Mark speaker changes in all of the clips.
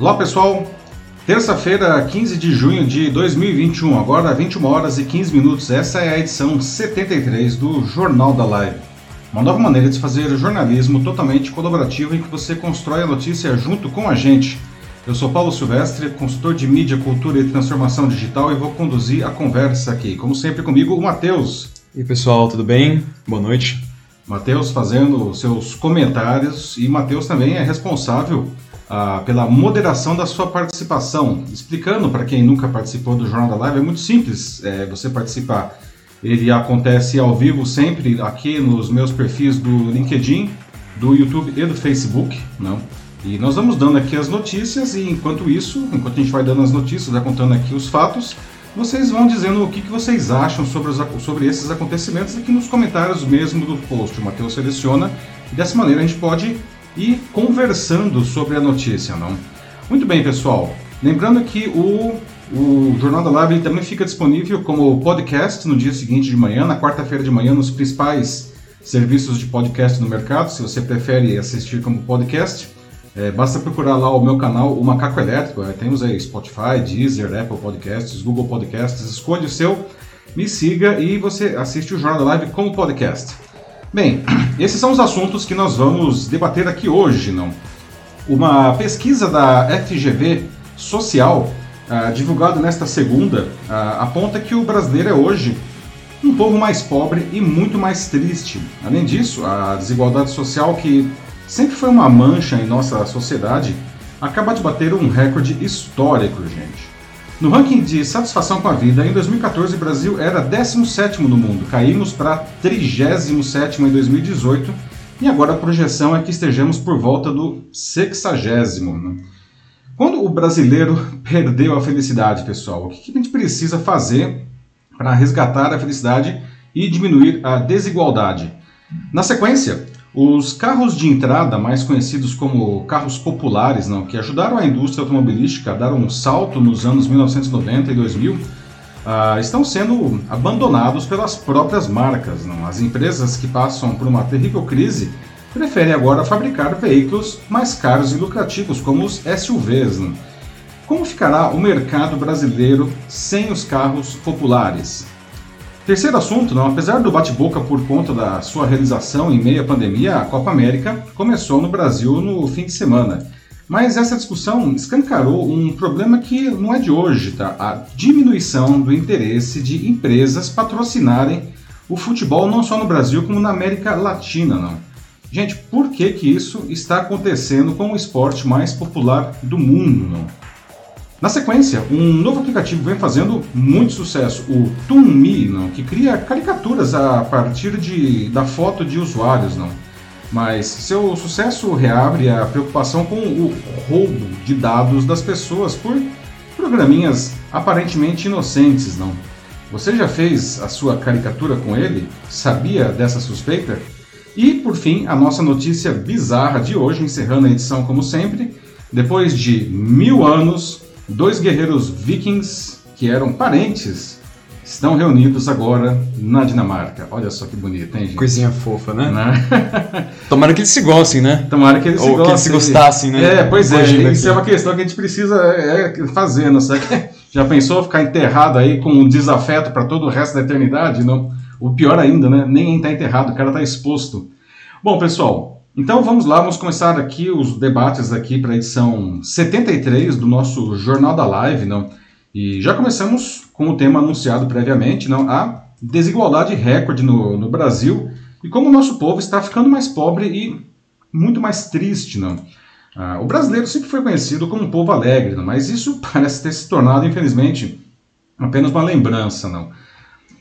Speaker 1: Olá pessoal, terça-feira, 15 de junho de 2021, agora 21 horas e 15 minutos. Essa é a edição 73 do Jornal da Live. Uma nova maneira de fazer jornalismo totalmente colaborativo em que você constrói a notícia junto com a gente. Eu sou Paulo Silvestre, consultor de mídia, cultura e transformação digital e vou conduzir a conversa aqui. Como sempre comigo, o Matheus.
Speaker 2: E aí, pessoal, tudo bem? Boa noite.
Speaker 1: Matheus fazendo seus comentários e Matheus também é responsável ah, pela moderação da sua participação. Explicando para quem nunca participou do Jornal da Live, é muito simples é, você participar. Ele acontece ao vivo sempre aqui nos meus perfis do LinkedIn, do YouTube e do Facebook, não? E nós vamos dando aqui as notícias e enquanto isso, enquanto a gente vai dando as notícias, vai contando aqui os fatos, vocês vão dizendo o que, que vocês acham sobre, os, sobre esses acontecimentos aqui nos comentários mesmo do post. O Matheus seleciona e dessa maneira a gente pode ir conversando sobre a notícia, não? Muito bem, pessoal. Lembrando que o, o Jornal da Live também fica disponível como podcast no dia seguinte de manhã, na quarta-feira de manhã, nos principais serviços de podcast no mercado, se você prefere assistir como podcast. É, basta procurar lá o meu canal, o Macaco Elétrico. É, temos aí Spotify, Deezer, Apple Podcasts, Google Podcasts. Escolha o seu, me siga e você assiste o Jornal da Live como podcast. Bem, esses são os assuntos que nós vamos debater aqui hoje, não? Uma pesquisa da FGV Social, uh, divulgada nesta segunda, uh, aponta que o brasileiro é hoje um povo mais pobre e muito mais triste. Além disso, a desigualdade social que sempre foi uma mancha em nossa sociedade, acaba de bater um recorde histórico, gente. No ranking de satisfação com a vida, em 2014 o Brasil era 17º no mundo, caímos para 37º em 2018 e agora a projeção é que estejamos por volta do 60 né? Quando o brasileiro perdeu a felicidade, pessoal, o que a gente precisa fazer para resgatar a felicidade e diminuir a desigualdade? Na sequência, os carros de entrada, mais conhecidos como carros populares, não, que ajudaram a indústria automobilística a dar um salto nos anos 1990 e 2000, uh, ah, estão sendo abandonados pelas próprias marcas. Não? As empresas que passam por uma terrível crise preferem agora fabricar veículos mais caros e lucrativos, como os SUVs. Não? Como ficará o mercado brasileiro sem os carros populares? Terceiro assunto, não, apesar do bate-boca por conta da sua realização em meio à pandemia, a Copa América começou no Brasil no fim de semana. Mas essa discussão escancarou um problema que não é de hoje, tá? A diminuição do interesse de empresas patrocinarem o futebol não só no Brasil como na América Latina, não. Gente, por que que isso está acontecendo com o esporte mais popular do mundo, não? Na sequência, um novo aplicativo vem fazendo muito sucesso, o ToonMe, não, que cria caricaturas a partir de, da foto de usuários. Não. Mas seu sucesso reabre a preocupação com o roubo de dados das pessoas por programinhas aparentemente inocentes. Não. Você já fez a sua caricatura com ele? Sabia dessa suspeita? E, por fim, a nossa notícia bizarra de hoje, encerrando a edição como sempre. Depois de mil anos, Dois guerreiros vikings que eram parentes estão reunidos agora na Dinamarca. Olha só que bonito, hein, gente?
Speaker 2: Coisinha fofa, né? né? Tomara que eles se gostem, né?
Speaker 1: Tomara que eles
Speaker 2: Ou
Speaker 1: se gostem.
Speaker 2: que eles se gostassem, né?
Speaker 1: É, pois é. Isso é uma questão que a gente precisa é, fazer, não sei. Já pensou ficar enterrado aí com um desafeto para todo o resto da eternidade? Não. O pior ainda, né? Nem está enterrado, o cara está exposto. Bom, pessoal, então vamos lá, vamos começar aqui os debates aqui para a edição 73 do nosso Jornal da Live, não? E já começamos com o tema anunciado previamente, não? A desigualdade recorde no, no Brasil e como o nosso povo está ficando mais pobre e muito mais triste, não? Ah, o brasileiro sempre foi conhecido como um povo alegre, não? mas isso parece ter se tornado, infelizmente, apenas uma lembrança, não?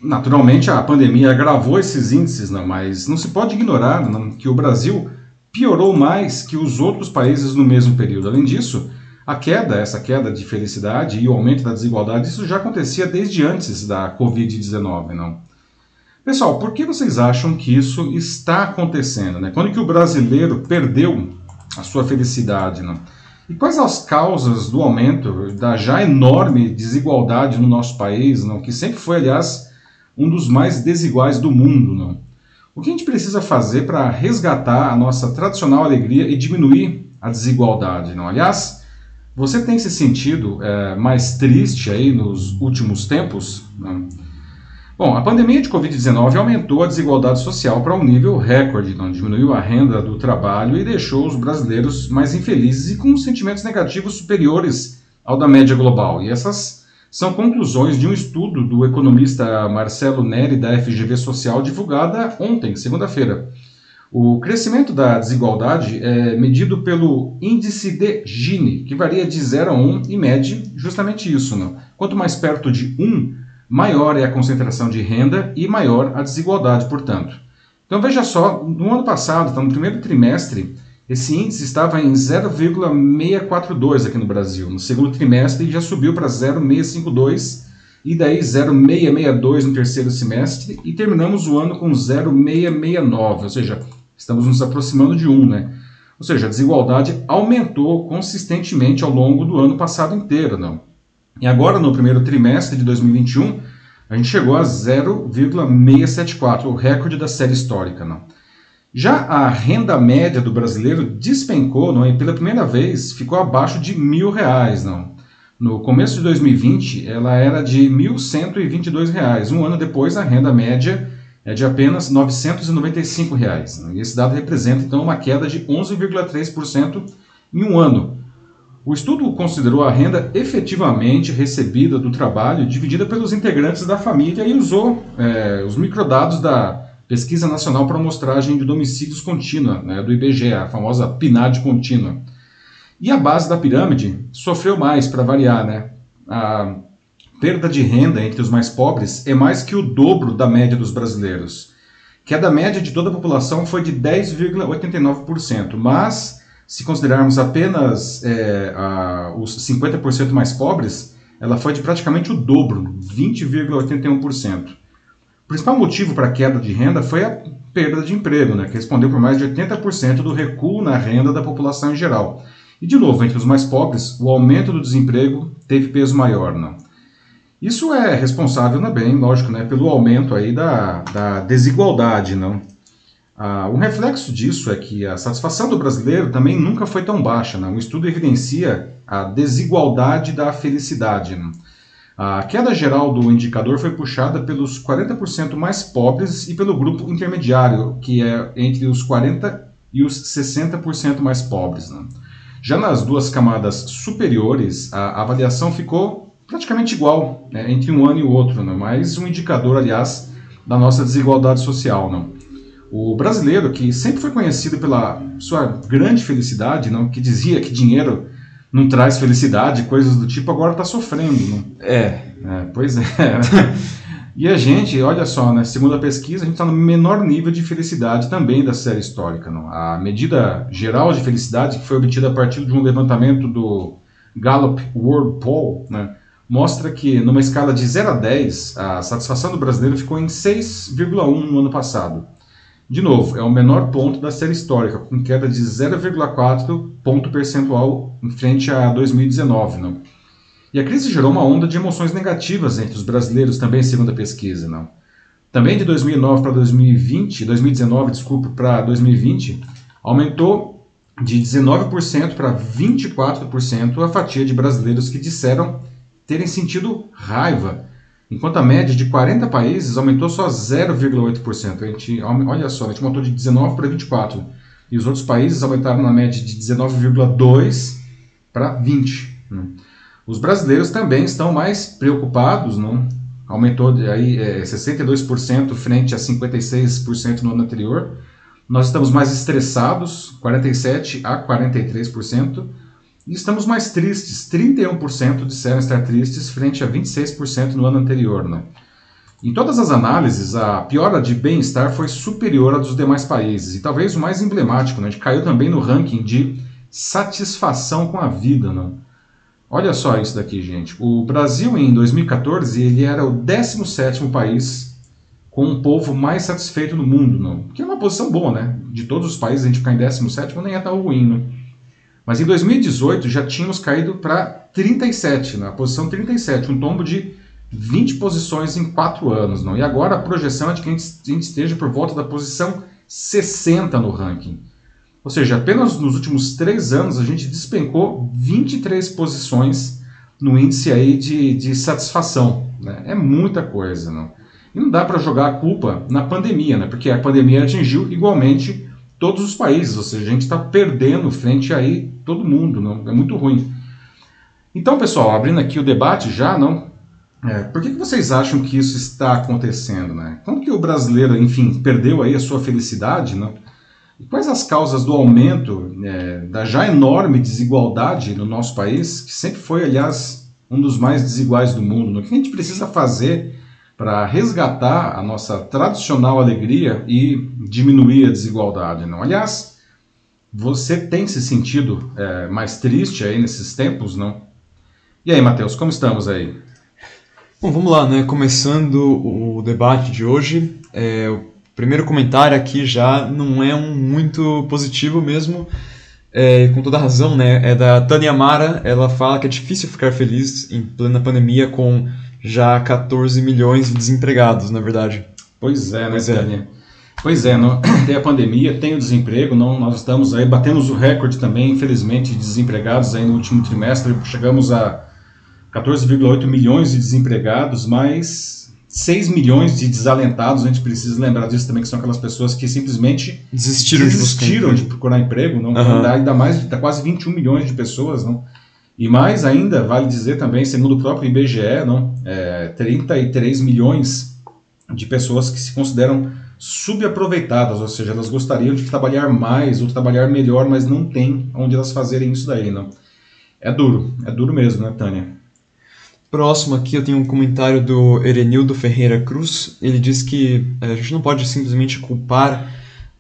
Speaker 1: Naturalmente, a pandemia agravou esses índices, não? mas não se pode ignorar não? que o Brasil piorou mais que os outros países no mesmo período. Além disso, a queda, essa queda de felicidade e o aumento da desigualdade, isso já acontecia desde antes da Covid-19, não? Pessoal, por que vocês acham que isso está acontecendo? Né? Quando que o brasileiro perdeu a sua felicidade? Não? E quais as causas do aumento da já enorme desigualdade no nosso país, não? que sempre foi, aliás, um dos mais desiguais do mundo? Não? O que a gente precisa fazer para resgatar a nossa tradicional alegria e diminuir a desigualdade? Não? Aliás, Você tem se sentido é, mais triste aí nos últimos tempos? Não? Bom, a pandemia de Covid-19 aumentou a desigualdade social para um nível recorde, não diminuiu a renda do trabalho e deixou os brasileiros mais infelizes e com sentimentos negativos superiores ao da média global. E essas são conclusões de um estudo do economista Marcelo Neri da FGV Social divulgada ontem, segunda-feira. O crescimento da desigualdade é medido pelo índice de Gini, que varia de 0 a 1 e mede justamente isso. Não? Quanto mais perto de 1, maior é a concentração de renda e maior a desigualdade, portanto. Então veja só, no ano passado, então, no primeiro trimestre, esse índice estava em 0,642 aqui no Brasil. No segundo trimestre já subiu para 0,652 e daí 0,662 no terceiro semestre e terminamos o ano com 0,669, ou seja, Estamos nos aproximando de 1, né? Ou seja, a desigualdade aumentou consistentemente ao longo do ano passado inteiro, não? E agora, no primeiro trimestre de 2021, a gente chegou a 0,674, o recorde da série histórica, não? Já a renda média do brasileiro despencou, não? E pela primeira vez ficou abaixo de mil reais, não? No começo de 2020, ela era de R$ 1.122. Um ano depois, a renda média é de apenas 995 reais. Né? E esse dado representa, então, uma queda de 11,3% em um ano. O estudo considerou a renda efetivamente recebida do trabalho dividida pelos integrantes da família e usou é, os microdados da Pesquisa Nacional para Amostragem de Domicílios Contínua, né, do IBGE, a famosa PNAD contínua. E a base da pirâmide sofreu mais, para variar. Né? A perda de renda entre os mais pobres é mais que o dobro da média dos brasileiros. Que da média de toda a população foi de 10,89%, mas se considerarmos apenas é, a, os 50% mais pobres, ela foi de praticamente o dobro, 20,81%. O principal motivo para a queda de renda foi a perda de emprego, né, que respondeu por mais de 80% do recuo na renda da população em geral. E, de novo, entre os mais pobres, o aumento do desemprego teve peso maior. Não? Isso é responsável também, lógico, né, pelo aumento aí da, da desigualdade, não? Ah, um reflexo disso é que a satisfação do brasileiro também nunca foi tão baixa. Né? Um estudo evidencia a desigualdade da felicidade. Né? A queda geral do indicador foi puxada pelos 40% mais pobres e pelo grupo intermediário, que é entre os 40% e os 60% mais pobres. Né? Já nas duas camadas superiores, a avaliação ficou praticamente igual né, entre um ano e o outro, né, mais um indicador, aliás, da nossa desigualdade social. Não? O brasileiro, que sempre foi conhecido pela sua grande felicidade, não, que dizia que dinheiro não traz felicidade, coisas do tipo, agora está sofrendo. Não?
Speaker 2: É.
Speaker 1: é. Pois é. e a gente, olha só, né, segundo a pesquisa, a gente está no menor nível de felicidade também da série histórica. Não? A medida geral de felicidade, que foi obtida a partir de um levantamento do Gallup World Poll, né, mostra que, numa escala de 0 a 10, a satisfação do brasileiro ficou em 6,1 no ano passado. De novo, é o menor ponto da série histórica, com queda de 0,4 ponto percentual em frente a 2019. Não? E a crise gerou uma onda de emoções negativas entre os brasileiros, também segundo a pesquisa. Não? Também de 2009 para 2020, 2019, desculpe, para 2020, aumentou de 19% para 24% a fatia de brasileiros que disseram terem sentido raiva, enquanto a média de 40 países aumentou só 0,8%. A gente, olha só, a gente aumentou de 19 para 24, e os outros países aumentaram na média de 19,2 para 20. Né? Os brasileiros também estão mais preocupados, não? aumentou aí é, 62% frente a 56% no ano anterior. Nós estamos mais estressados, 47 a 43%. E estamos mais tristes, 31% disseram estar tristes frente a 26% no ano anterior. Né? Em todas as análises, a piora de bem-estar foi superior à dos demais países, e talvez o mais emblemático, né? a gente caiu também no ranking de satisfação com a vida. Né? Olha só isso daqui, gente. O Brasil, em 2014, ele era o 17º país com um povo mais satisfeito no mundo, não? que é uma posição boa, né? De todos os países, a gente ficar em 17º nem é tão ruim, né? Mas em 2018 já tínhamos caído para 37, na posição 37, um tombo de 20 posições em 4 anos. Não? E agora a projeção é de que a gente esteja por volta da posição 60 no ranking. Ou seja, apenas nos últimos três anos a gente despencou 23 posições no índice aí de, de satisfação. Né? É muita coisa. Não? E não dá para jogar a culpa na pandemia, né? porque a pandemia atingiu igualmente todos os países, ou seja, a gente está perdendo frente aí todo mundo, não? é muito ruim. Então, pessoal, abrindo aqui o debate já, não? É, por que, que vocês acham que isso está acontecendo, né? Como que o brasileiro, enfim, perdeu aí a sua felicidade, não? E quais as causas do aumento é, da já enorme desigualdade no nosso país, que sempre foi, aliás, um dos mais desiguais do mundo? O que a gente precisa fazer para resgatar a nossa tradicional alegria e diminuir a desigualdade? Não? Aliás, você tem se sentido é, mais triste aí nesses tempos, não? E aí, Matheus, como estamos aí?
Speaker 2: Bom, vamos lá, né? Começando o debate de hoje, é, o primeiro comentário aqui já não é um muito positivo mesmo, é, com toda razão, né? É da Tânia Mara, ela fala que é difícil ficar feliz em plena pandemia com já 14 milhões de desempregados, na verdade.
Speaker 1: Pois é, né, pois é. Tânia? Pois é, não, tem a pandemia, tem o desemprego, não, nós estamos aí, batemos o recorde também, infelizmente, de desempregados aí no último trimestre, chegamos a 14,8 milhões de desempregados, mais 6 milhões de desalentados. A gente precisa lembrar disso também, que são aquelas pessoas que simplesmente
Speaker 2: desistiram,
Speaker 1: desistiram de, de, procurar emprego. Não, uhum. dá ainda mais, dá quase 21 milhões de pessoas. Não? E mais ainda, vale dizer também, segundo o próprio IBGE, não, é, 33 milhões de pessoas que se consideram subaproveitadas, ou seja, elas gostariam de trabalhar mais ou trabalhar melhor, mas não tem onde elas fazerem isso daí. Não? É duro, é duro mesmo, né, Tânia?
Speaker 2: Próximo aqui eu tenho um comentário do Erenildo Ferreira Cruz. Ele diz que eh, a gente não pode simplesmente culpar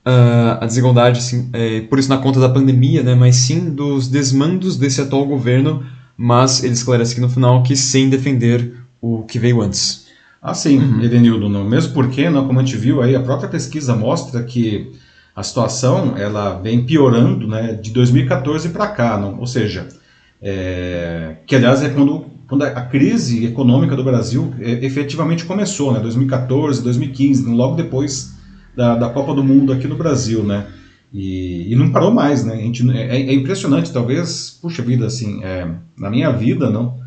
Speaker 2: uh, a desigualdade assim, é, por isso na conta da pandemia, né, mas sim dos desmandos desse atual governo, mas ele esclarece aqui no final que sem defender o que veio antes.
Speaker 1: Ah, sim, uhum. Edenildo, não. mesmo porque, não, como a gente viu aí, a própria pesquisa mostra que a situação ela vem piorando né, de 2014 para cá, não? ou seja, é, que aliás é quando quando a crise econômica do Brasil é, efetivamente começou, né, 2014, 2015, logo depois da, da Copa do Mundo aqui no Brasil, né, e, e não parou mais, né, a gente, é, é impressionante, talvez, puxa vida, assim, é, na minha vida, não,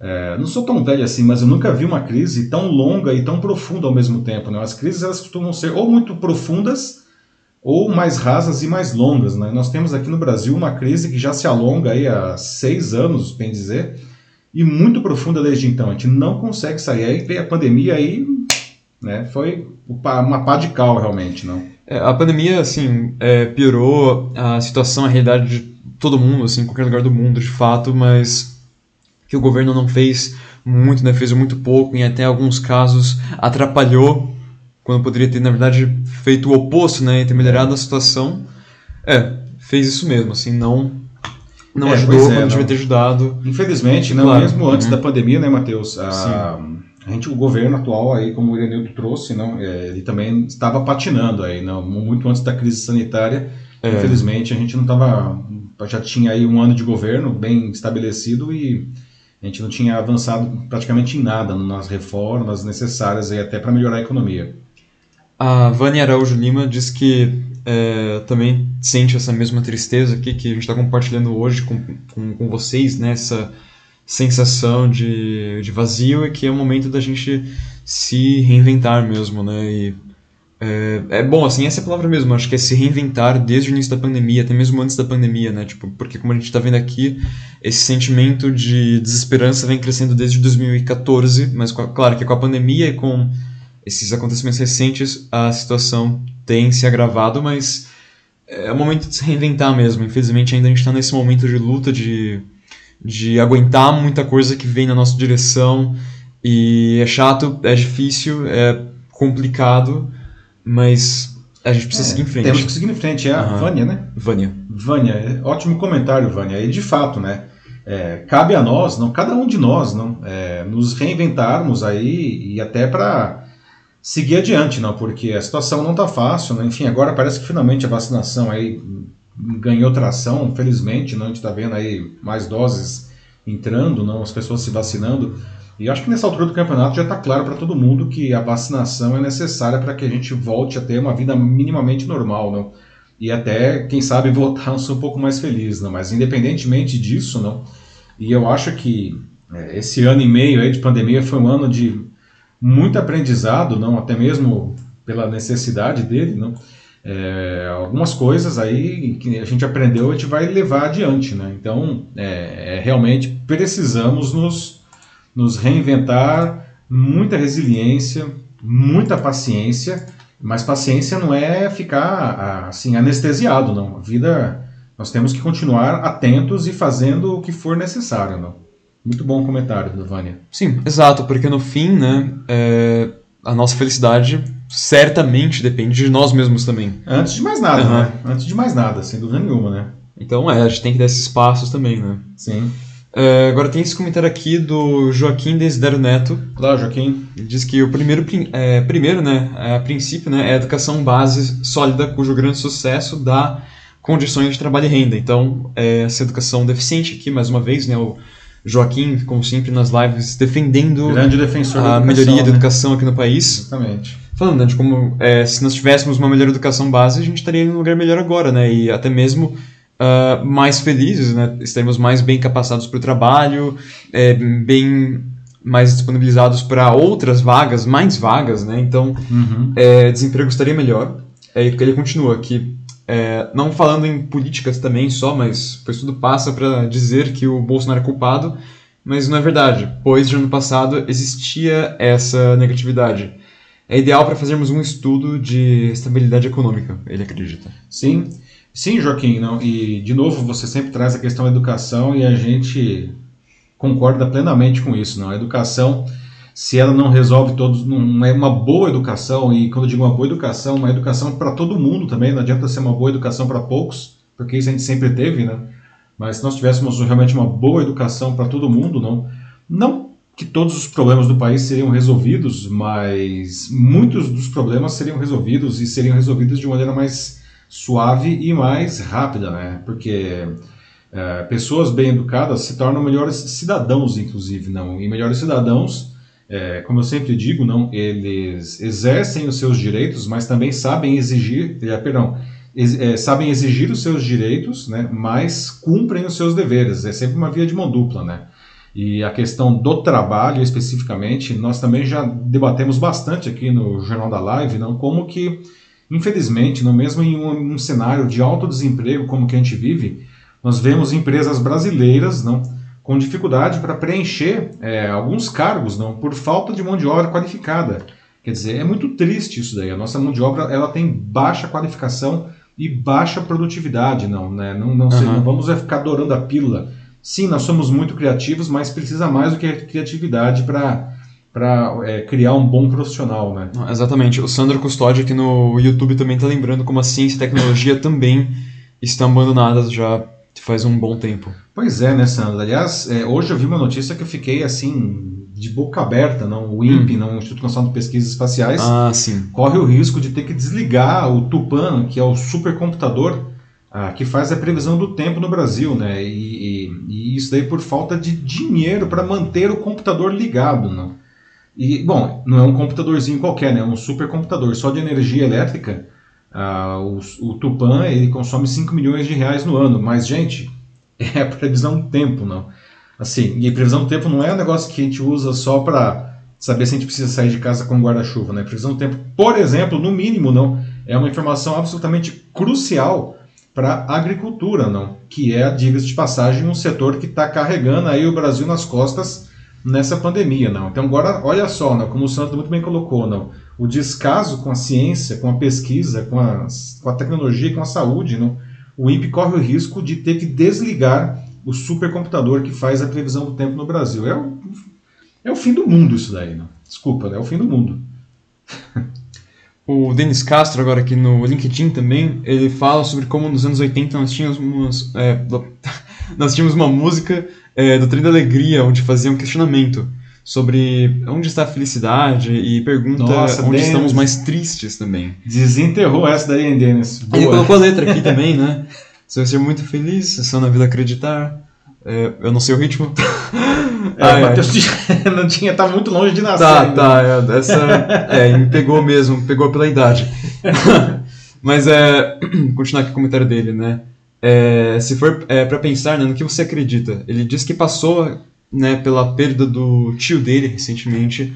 Speaker 1: é, não sou tão velho assim, mas eu nunca vi uma crise tão longa e tão profunda ao mesmo tempo, né, as crises elas costumam ser ou muito profundas ou mais rasas e mais longas, né, nós temos aqui no Brasil uma crise que já se alonga aí há seis anos, bem dizer, e muito profunda desde então. A gente não consegue sair. Aí veio a pandemia aí, né, foi uma pá de cal realmente, não?
Speaker 2: É, a pandemia, assim, é, piorou a situação, a realidade de todo mundo, assim, em qualquer lugar do mundo, de fato, mas que o governo não fez muito, né, fez muito pouco, e até alguns casos atrapalhou, quando poderia ter, na verdade, feito o oposto, né, e ter melhorado a situação. É, fez isso mesmo, assim, não não é, ajudou, é, não devia ter ajudado.
Speaker 1: Infelizmente, não, claro. mesmo antes uhum. da pandemia, né, Matheus? A, a, gente, o governo atual, aí, como o Irenildo trouxe, não, é, ele também estava patinando aí, não, muito antes da crise sanitária. É. Infelizmente, a gente não estava. Já tinha aí um ano de governo bem estabelecido e a gente não tinha avançado praticamente em nada nas reformas necessárias aí até para melhorar a economia.
Speaker 2: A Vânia Araújo Lima diz que é, também sente essa mesma tristeza aqui que a gente está compartilhando hoje com, com, com, vocês, né? Essa sensação de, de vazio e que é o momento da gente se reinventar mesmo, né? E, é, é, bom, assim, essa é a palavra mesmo, acho que é se reinventar desde o início da pandemia, até mesmo antes da pandemia, né? Tipo, porque como a gente está vendo aqui, esse sentimento de desesperança vem crescendo desde 2014, mas claro que com a pandemia e com esses acontecimentos recentes, a situação tem se agravado, mas é o momento de se reinventar mesmo. Infelizmente, ainda a gente está nesse momento de luta, de, de aguentar muita coisa que vem na nossa direção. E é chato, é difícil, é complicado, mas a gente precisa é, seguir em frente.
Speaker 1: Temos que seguir em frente. É a uhum. Vânia, né?
Speaker 2: Vânia.
Speaker 1: Vânia, ótimo comentário, Vânia. E de fato, né? É, cabe a nós, não, cada um de nós, não, é, nos reinventarmos aí e até para seguir adiante, não, porque a situação não está fácil, né? enfim, agora parece que finalmente a vacinação aí ganhou tração, felizmente, não, a gente está vendo aí mais doses entrando, não, as pessoas se vacinando, e acho que nessa altura do campeonato já está claro para todo mundo que a vacinação é necessária para que a gente volte a ter uma vida minimamente normal, não? e até, quem sabe, voltar a ser um pouco mais feliz, não? Mas independentemente disso, não, e eu acho que é, esse ano e meio aí de pandemia foi um ano de muito aprendizado, não, até mesmo pela necessidade dele, não. É, algumas coisas aí que a gente aprendeu a gente vai levar adiante, né? Então, é, é, realmente precisamos nos, nos reinventar, muita resiliência, muita paciência, mas paciência não é ficar assim anestesiado, não. A vida nós temos que continuar atentos e fazendo o que for necessário, não. Muito bom comentário, Vânia.
Speaker 2: Sim, exato, porque no fim, né, é, a nossa felicidade certamente depende de nós mesmos também.
Speaker 1: Antes de mais nada, uhum. né? Antes de mais nada, sem dúvida nenhuma, né?
Speaker 2: Então é, a gente tem que dar esses passos também, né?
Speaker 1: Sim.
Speaker 2: É, agora tem esse comentário aqui do Joaquim Desidero Neto.
Speaker 1: Claro, Joaquim.
Speaker 2: Ele diz que o primeiro, é, primeiro né, a princípio, né, é a educação base sólida cujo grande sucesso dá condições de trabalho e renda. Então, é, essa educação deficiente aqui, mais uma vez, né, o Joaquim, como sempre nas lives, defendendo
Speaker 1: a
Speaker 2: melhoria da educação aqui no país.
Speaker 1: Exatamente.
Speaker 2: Falando né, de como é, se nós tivéssemos uma melhor educação base, a gente estaria em um lugar melhor agora, né? E até mesmo uh, mais felizes, né? Estaremos mais bem capacitados para o trabalho, é, bem mais disponibilizados para outras vagas, mais vagas, né? Então,
Speaker 1: uhum.
Speaker 2: é, desemprego estaria melhor. É, ele continua que é, não falando em políticas também só, mas pois tudo passa para dizer que o Bolsonaro é culpado, mas não é verdade, pois no ano passado existia essa negatividade. É ideal para fazermos um estudo de estabilidade econômica, ele acredita.
Speaker 1: Sim, sim, Joaquim, não, e de novo você sempre traz a questão da educação e a gente concorda plenamente com isso, não? A educação se ela não resolve todos, não é uma boa educação, e quando eu digo uma boa educação, uma educação para todo mundo também, não adianta ser uma boa educação para poucos, porque isso a gente sempre teve, né? Mas se nós tivéssemos realmente uma boa educação para todo mundo, não, não que todos os problemas do país seriam resolvidos, mas muitos dos problemas seriam resolvidos e seriam resolvidos de maneira mais suave e mais rápida, né? Porque é, pessoas bem educadas se tornam melhores cidadãos, inclusive, não? E melhores cidadãos é, como eu sempre digo, não, eles exercem os seus direitos, mas também sabem exigir, é, perdão, ex, é, sabem exigir os seus direitos, né, mas cumprem os seus deveres. É sempre uma via de mão dupla, né? E a questão do trabalho, especificamente, nós também já debatemos bastante aqui no Jornal da Live, não como que, infelizmente, no mesmo em um, um cenário de alto desemprego como que a gente vive, nós vemos empresas brasileiras, não, com dificuldade para preencher é, alguns cargos, não, por falta de mão de obra qualificada. Quer dizer, é muito triste isso daí. A nossa mão de obra ela tem baixa qualificação e baixa produtividade, não, né? Não, não, uhum. não vamos ficar adorando a pílula. Sim, nós somos muito criativos, mas precisa mais do que criatividade para para é, criar um bom profissional, né?
Speaker 2: Exatamente. O Sandro Custódio aqui no YouTube também está lembrando como a ciência e tecnologia também estão abandonadas já faz um bom tempo.
Speaker 1: Pois é, né, Sandra? Aliás, é, hoje eu vi uma notícia que eu fiquei assim, de boca aberta, não? O INPE, hum. não, o Instituto Nacional de Pesquisas Espaciais,
Speaker 2: ah, sim.
Speaker 1: corre o risco de ter que desligar o Tupan, que é o supercomputador ah, que faz a previsão do tempo no Brasil, né? E, e, e isso daí por falta de dinheiro para manter o computador ligado, não? E, bom, não é um computadorzinho qualquer, né? É um supercomputador só de energia elétrica ah, o, o Tupan ele consome 5 milhões de reais no ano, mas, gente, é a previsão do tempo, não. Assim, e previsão do tempo não é um negócio que a gente usa só para saber se a gente precisa sair de casa com guarda-chuva, né? Previsão do tempo, por exemplo, no mínimo, não, é uma informação absolutamente crucial para a agricultura, não, que é, diga-se de passagem, um setor que está carregando aí o Brasil nas costas nessa pandemia, não. Então agora, olha só, não, como o Santos muito bem colocou, não, o descaso com a ciência, com a pesquisa, com a, com a tecnologia, com a saúde, não, o INPE corre o risco de ter que desligar o supercomputador que faz a previsão do tempo no Brasil. É o, é o fim do mundo isso daí, não. Desculpa, é o fim do mundo.
Speaker 2: O Denis Castro, agora aqui no LinkedIn também, ele fala sobre como nos anos 80 nós tínhamos, é, nós tínhamos uma música é, do Trem da Alegria, onde fazia um questionamento sobre onde está a felicidade e pergunta Nossa, onde Dennis. estamos mais tristes também.
Speaker 1: Desenterrou essa daí, hein, Dennis?
Speaker 2: Boa. Ele colocou a letra aqui também, né? Você vai ser muito feliz, é só na vida acreditar. É, eu não sei o ritmo.
Speaker 1: É, ai, Matheus não tinha, tá muito longe de nascer.
Speaker 2: Tá, ainda. tá, é, essa é, pegou mesmo, pegou pela idade. Mas é. continuar aqui o comentário dele, né? É, se for é, para pensar né, no que você acredita, ele diz que passou né, pela perda do tio dele recentemente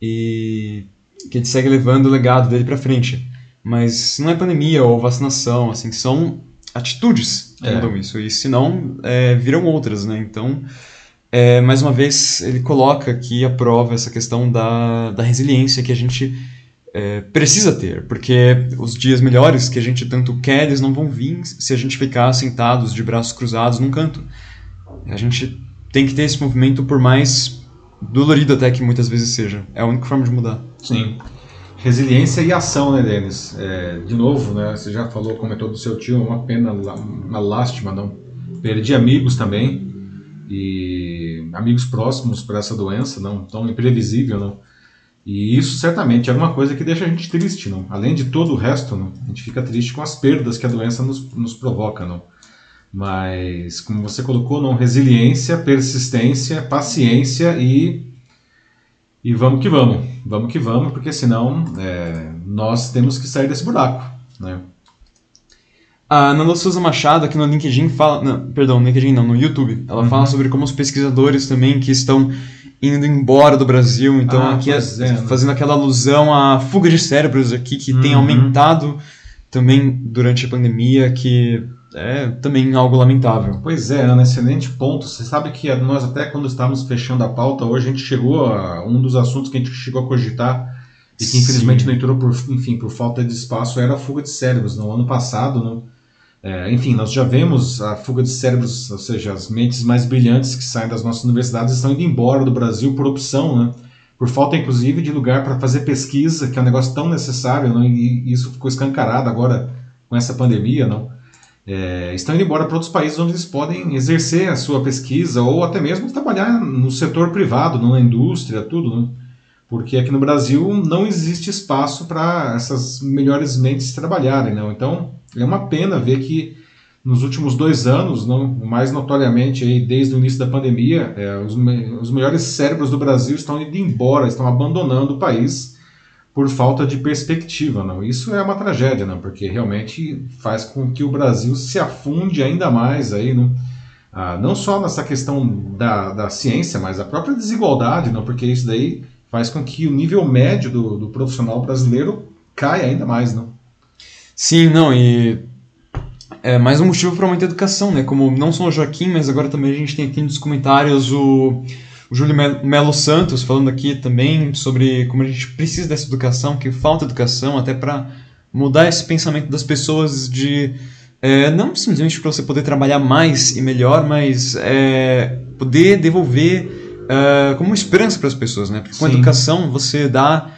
Speaker 2: e que ele segue levando o legado dele para frente. Mas não é pandemia ou vacinação, assim, são atitudes que é. mudam isso. E se não, é, viram outras, né? Então, é, mais uma vez, ele coloca aqui a prova essa questão da, da resiliência que a gente é, precisa ter, porque os dias melhores que a gente tanto quer, eles não vão vir se a gente ficar sentados de braços cruzados num canto. A gente tem que ter esse movimento, por mais dolorido até que muitas vezes seja. É a única forma de mudar.
Speaker 1: Sim. Resiliência e ação, né, Denis? É, de novo, né, você já falou, comentou do seu tio, uma pena, uma lástima, não. Perdi amigos também, e amigos próximos para essa doença, não tão imprevisível, não. E isso certamente é uma coisa que deixa a gente triste, não. Além de todo o resto, não. A gente fica triste com as perdas que a doença nos, nos provoca, não. Mas, como você colocou, não, resiliência, persistência, paciência e e vamos que vamos, vamos que vamos, porque senão é, nós temos que sair desse buraco, né?
Speaker 2: A Nanda Souza Machado aqui no LinkedIn fala, não, perdão, no LinkedIn não, no YouTube, ela uhum. fala sobre como os pesquisadores também que estão indo embora do Brasil, então ah, aqui é, é, fazendo aquela alusão à fuga de cérebros aqui que uhum. tem aumentado também durante a pandemia, que é também algo lamentável.
Speaker 1: Pois é, Ana, excelente ponto. Você sabe que nós até quando estávamos fechando a pauta, hoje a gente chegou a um dos assuntos que a gente chegou a cogitar e que infelizmente Sim. não entrou por, enfim, por falta de espaço era a fuga de cérebros. No ano passado, no, é, enfim, nós já vemos a fuga de cérebros, ou seja, as mentes mais brilhantes que saem das nossas universidades estão indo embora do Brasil por opção, né? por falta inclusive de lugar para fazer pesquisa, que é um negócio tão necessário, não? e isso ficou escancarado agora com essa pandemia, é, estão indo embora para outros países onde eles podem exercer a sua pesquisa ou até mesmo trabalhar no setor privado, na indústria, tudo, né? porque aqui no Brasil não existe espaço para essas melhores mentes trabalharem. Então é uma pena ver que nos últimos dois anos, não, mais notoriamente aí, desde o início da pandemia, é, os, os melhores cérebros do Brasil estão indo embora, estão abandonando o país por falta de perspectiva, não. Isso é uma tragédia, não, porque realmente faz com que o Brasil se afunde ainda mais aí, não. Ah, não só nessa questão da, da ciência, mas a própria desigualdade, não, porque isso daí faz com que o nível médio do, do profissional brasileiro caia ainda mais, não.
Speaker 2: Sim, não, e é mais um motivo para muita educação, né? Como não só o Joaquim, mas agora também a gente tem aqui nos comentários o o Júlio Melo Santos falando aqui também sobre como a gente precisa dessa educação, que falta educação até para mudar esse pensamento das pessoas de é, não simplesmente para você poder trabalhar mais e melhor, mas é, poder devolver é, como esperança para as pessoas, né? Porque com a educação você dá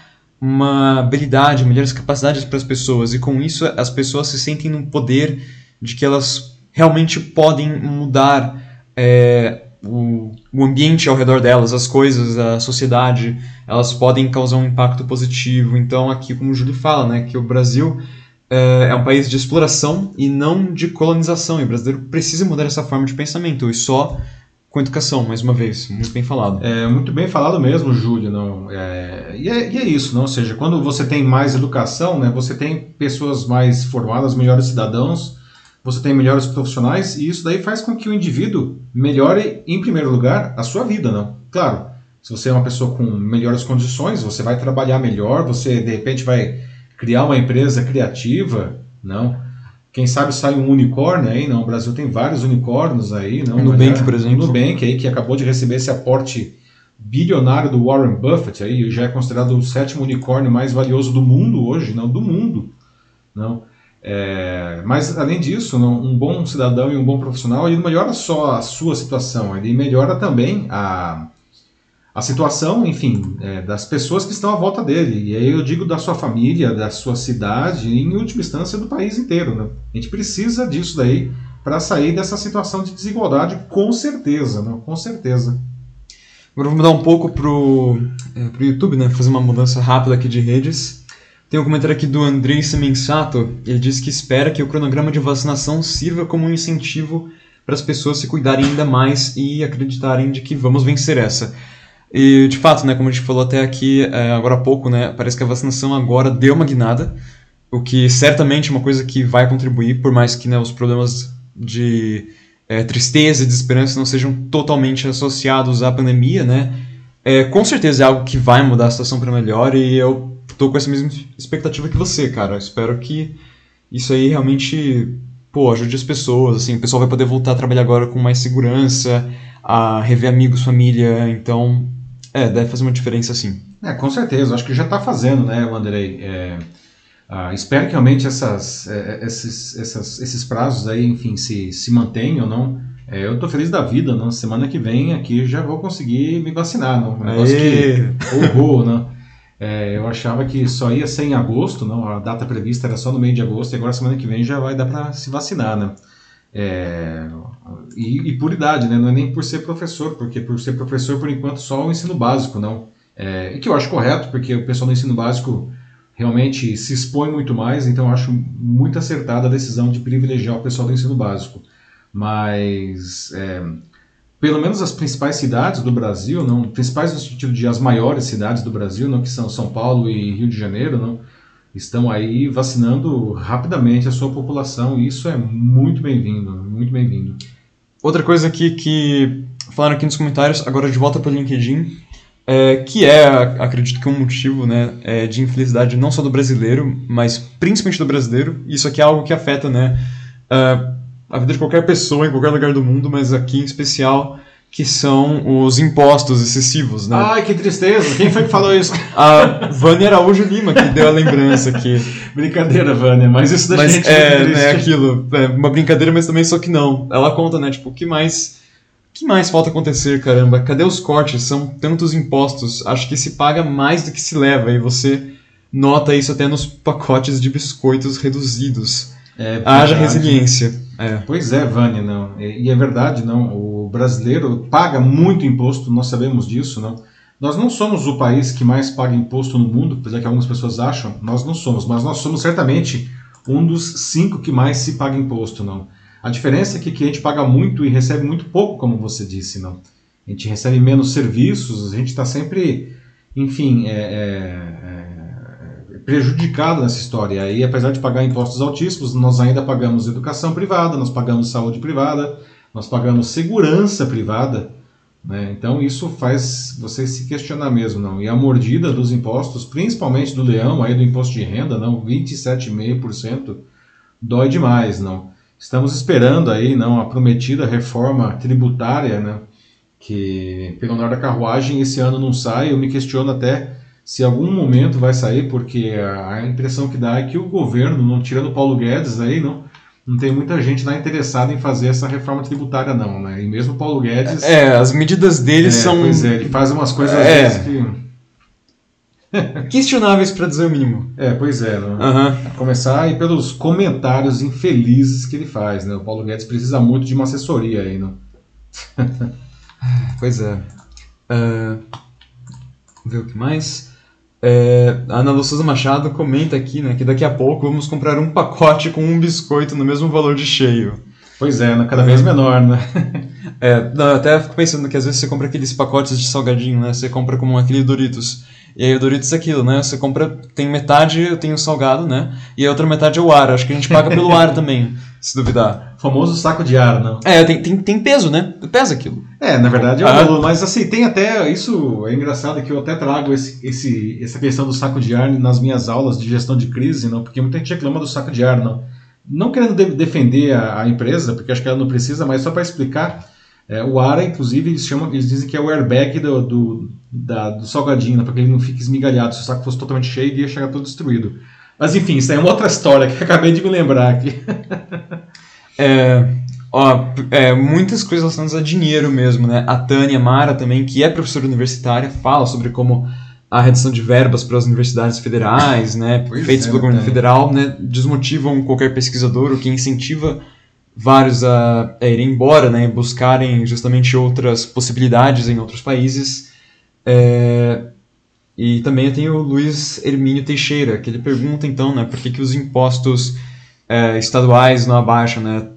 Speaker 2: uma habilidade, melhores capacidades para as pessoas e com isso as pessoas se sentem no poder de que elas realmente podem mudar é, o, o ambiente ao redor delas, as coisas, a sociedade, elas podem causar um impacto positivo. Então, aqui, como o Júlio fala, né, que o Brasil é, é um país de exploração e não de colonização. E o brasileiro precisa mudar essa forma de pensamento, e só com educação, mais uma vez, muito bem falado.
Speaker 1: É muito bem falado mesmo, Júlio. Não, é, e, é, e é isso, não? ou seja, quando você tem mais educação, né, você tem pessoas mais formadas, melhores cidadãos, você tem melhores profissionais e isso daí faz com que o indivíduo melhore, em primeiro lugar, a sua vida, não? Claro, se você é uma pessoa com melhores condições, você vai trabalhar melhor, você de repente vai criar uma empresa criativa, não? Quem sabe sai um unicórnio aí, não? O Brasil tem vários unicórnios aí, não?
Speaker 2: O Nubank, por exemplo.
Speaker 1: O Nubank aí, que acabou de receber esse aporte bilionário do Warren Buffett aí, já é considerado o sétimo unicórnio mais valioso do mundo hoje, não? Do mundo, não? É, mas, além disso, um bom cidadão e um bom profissional, ele melhora só a sua situação, ele melhora também a, a situação, enfim, é, das pessoas que estão à volta dele. E aí eu digo da sua família, da sua cidade e, em última instância, do país inteiro. Né? A gente precisa disso daí para sair dessa situação de desigualdade, com certeza, né? com certeza.
Speaker 2: Agora vamos mudar um pouco para o é, YouTube, né? fazer uma mudança rápida aqui de redes. Tem um comentário aqui do Andrei Semensato. Ele diz que espera que o cronograma de vacinação sirva como um incentivo para as pessoas se cuidarem ainda mais e acreditarem de que vamos vencer essa. E de fato, né, como a gente falou até aqui é, agora há pouco, né, parece que a vacinação agora deu uma guinada. o que certamente é uma coisa que vai contribuir, por mais que né, os problemas de é, tristeza e desesperança não sejam totalmente associados à pandemia, né? É, com certeza é algo que vai mudar a situação para melhor e eu tô com essa mesma expectativa que você, cara. Espero que isso aí realmente, pô, ajude as pessoas, assim, o pessoal vai poder voltar a trabalhar agora com mais segurança, a rever amigos, família, então, é, deve fazer uma diferença sim.
Speaker 1: É, com certeza, acho que já está fazendo, né, Wanderei? É, ah, espero que realmente essas, é, é, esses, essas, esses prazos aí, enfim, se, se mantenham, não? É, eu estou feliz da vida, não? Semana que vem aqui já vou conseguir me vacinar, não? Um negócio
Speaker 2: Aê!
Speaker 1: que horror, não? É, eu achava que só ia ser em agosto, não? A data prevista era só no meio de agosto e agora semana que vem já vai dar para se vacinar, né? É, e, e, por idade, né? Não é nem por ser professor, porque por ser professor, por enquanto, só o ensino básico, não. É, que eu acho correto, porque o pessoal do ensino básico realmente se expõe muito mais, então acho muito acertada a decisão de privilegiar o pessoal do ensino básico. Mas, é, pelo menos as principais cidades do Brasil, não, principais no sentido de as maiores cidades do Brasil, não, que são São Paulo e Rio de Janeiro, não, estão aí vacinando rapidamente a sua população e isso é muito bem-vindo, muito bem-vindo.
Speaker 2: Outra coisa aqui que falaram aqui nos comentários, agora de volta para o LinkedIn, é, que é, acredito que um motivo né, é, de infelicidade não só do brasileiro, mas principalmente do brasileiro. Isso aqui é algo que afeta né, a vida de qualquer pessoa em qualquer lugar do mundo, mas aqui em especial que são os impostos excessivos, né?
Speaker 1: Ai, que tristeza! Quem foi que falou isso?
Speaker 2: A Vânia Araújo Lima, que deu a lembrança aqui.
Speaker 1: brincadeira, Vânia, mas isso da
Speaker 2: mas
Speaker 1: gente
Speaker 2: é, é né, aquilo, é uma brincadeira, mas também só que não. Ela conta, né, tipo, o que mais que mais falta acontecer, caramba? Cadê os cortes? São tantos impostos. Acho que se paga mais do que se leva e você nota isso até nos pacotes de biscoitos reduzidos. É, Haja resiliência.
Speaker 1: É. Pois é, Vânia, não. E é verdade, não. O brasileiro paga muito imposto, nós sabemos disso, não. Nós não somos o país que mais paga imposto no mundo, apesar que algumas pessoas acham, nós não somos, mas nós somos certamente um dos cinco que mais se paga imposto, não. A diferença é que, que a gente paga muito e recebe muito pouco, como você disse, não. A gente recebe menos serviços, a gente está sempre, enfim, é, é prejudicado nessa história. Aí, apesar de pagar impostos altíssimos, nós ainda pagamos educação privada, nós pagamos saúde privada, nós pagamos segurança privada. Né? Então, isso faz você se questionar mesmo. não. E a mordida dos impostos, principalmente do leão, aí do imposto de renda, não 27,5%, dói demais. não. Estamos esperando aí não a prometida reforma tributária, né? que pelo andar da carruagem esse ano não sai. Eu me questiono até se algum momento vai sair, porque a impressão que dá é que o governo, não tirando Paulo Guedes aí, não, não tem muita gente lá interessada em fazer essa reforma tributária não, né? E mesmo Paulo Guedes...
Speaker 2: É, as medidas dele
Speaker 1: é,
Speaker 2: são...
Speaker 1: Pois é, ele faz umas coisas é. que...
Speaker 2: Questionáveis para dizer o mínimo.
Speaker 1: É, pois é. Né?
Speaker 2: Uhum.
Speaker 1: Começar aí pelos comentários infelizes que ele faz, né? O Paulo Guedes precisa muito de uma assessoria aí, né?
Speaker 2: pois é. Uh, vamos ver o que mais. É, a Ana Luciosa Machado comenta aqui né, que daqui a pouco vamos comprar um pacote com um biscoito no mesmo valor de cheio.
Speaker 1: Pois é, né, cada vez menor, né?
Speaker 2: é, não, eu até fico pensando que às vezes você compra aqueles pacotes de salgadinho, né? Você compra como aquele Doritos. E aí o Doritos é aquilo, né? Você compra, tem metade, tem o salgado, né? E a outra metade é o ar. Acho que a gente paga pelo ar também, se duvidar.
Speaker 1: O famoso saco de ar, não?
Speaker 2: É, tem, tem, tem peso, né? Pesa aquilo.
Speaker 1: É, na verdade é o valor. Mas assim, tem até. Isso é engraçado que eu até trago esse, esse, essa questão do saco de ar nas minhas aulas de gestão de crise, não? Porque muita gente reclama do saco de ar, não. Não querendo de defender a, a empresa, porque acho que ela não precisa, mas só para explicar é, o ARA, inclusive, eles, chamam, eles dizem que é o airbag do, do, da, do salgadinho, né, para que ele não fique esmigalhado. Se o saco fosse totalmente cheio, ele ia chegar todo destruído. Mas enfim, isso é uma outra história que acabei de me lembrar aqui.
Speaker 2: é, ó, é, muitas coisas relacionadas a dinheiro mesmo, né? A Tânia Mara também, que é professora universitária, fala sobre como a redução de verbas para as universidades federais, né, feitas é, pelo governo federal, né, desmotivam qualquer pesquisador, o que incentiva vários a, a irem embora, né, buscarem justamente outras possibilidades em outros países. É, e também tenho o Luiz Hermínio Teixeira, que ele pergunta então, né, por que, que os impostos é, estaduais não abaixam, né,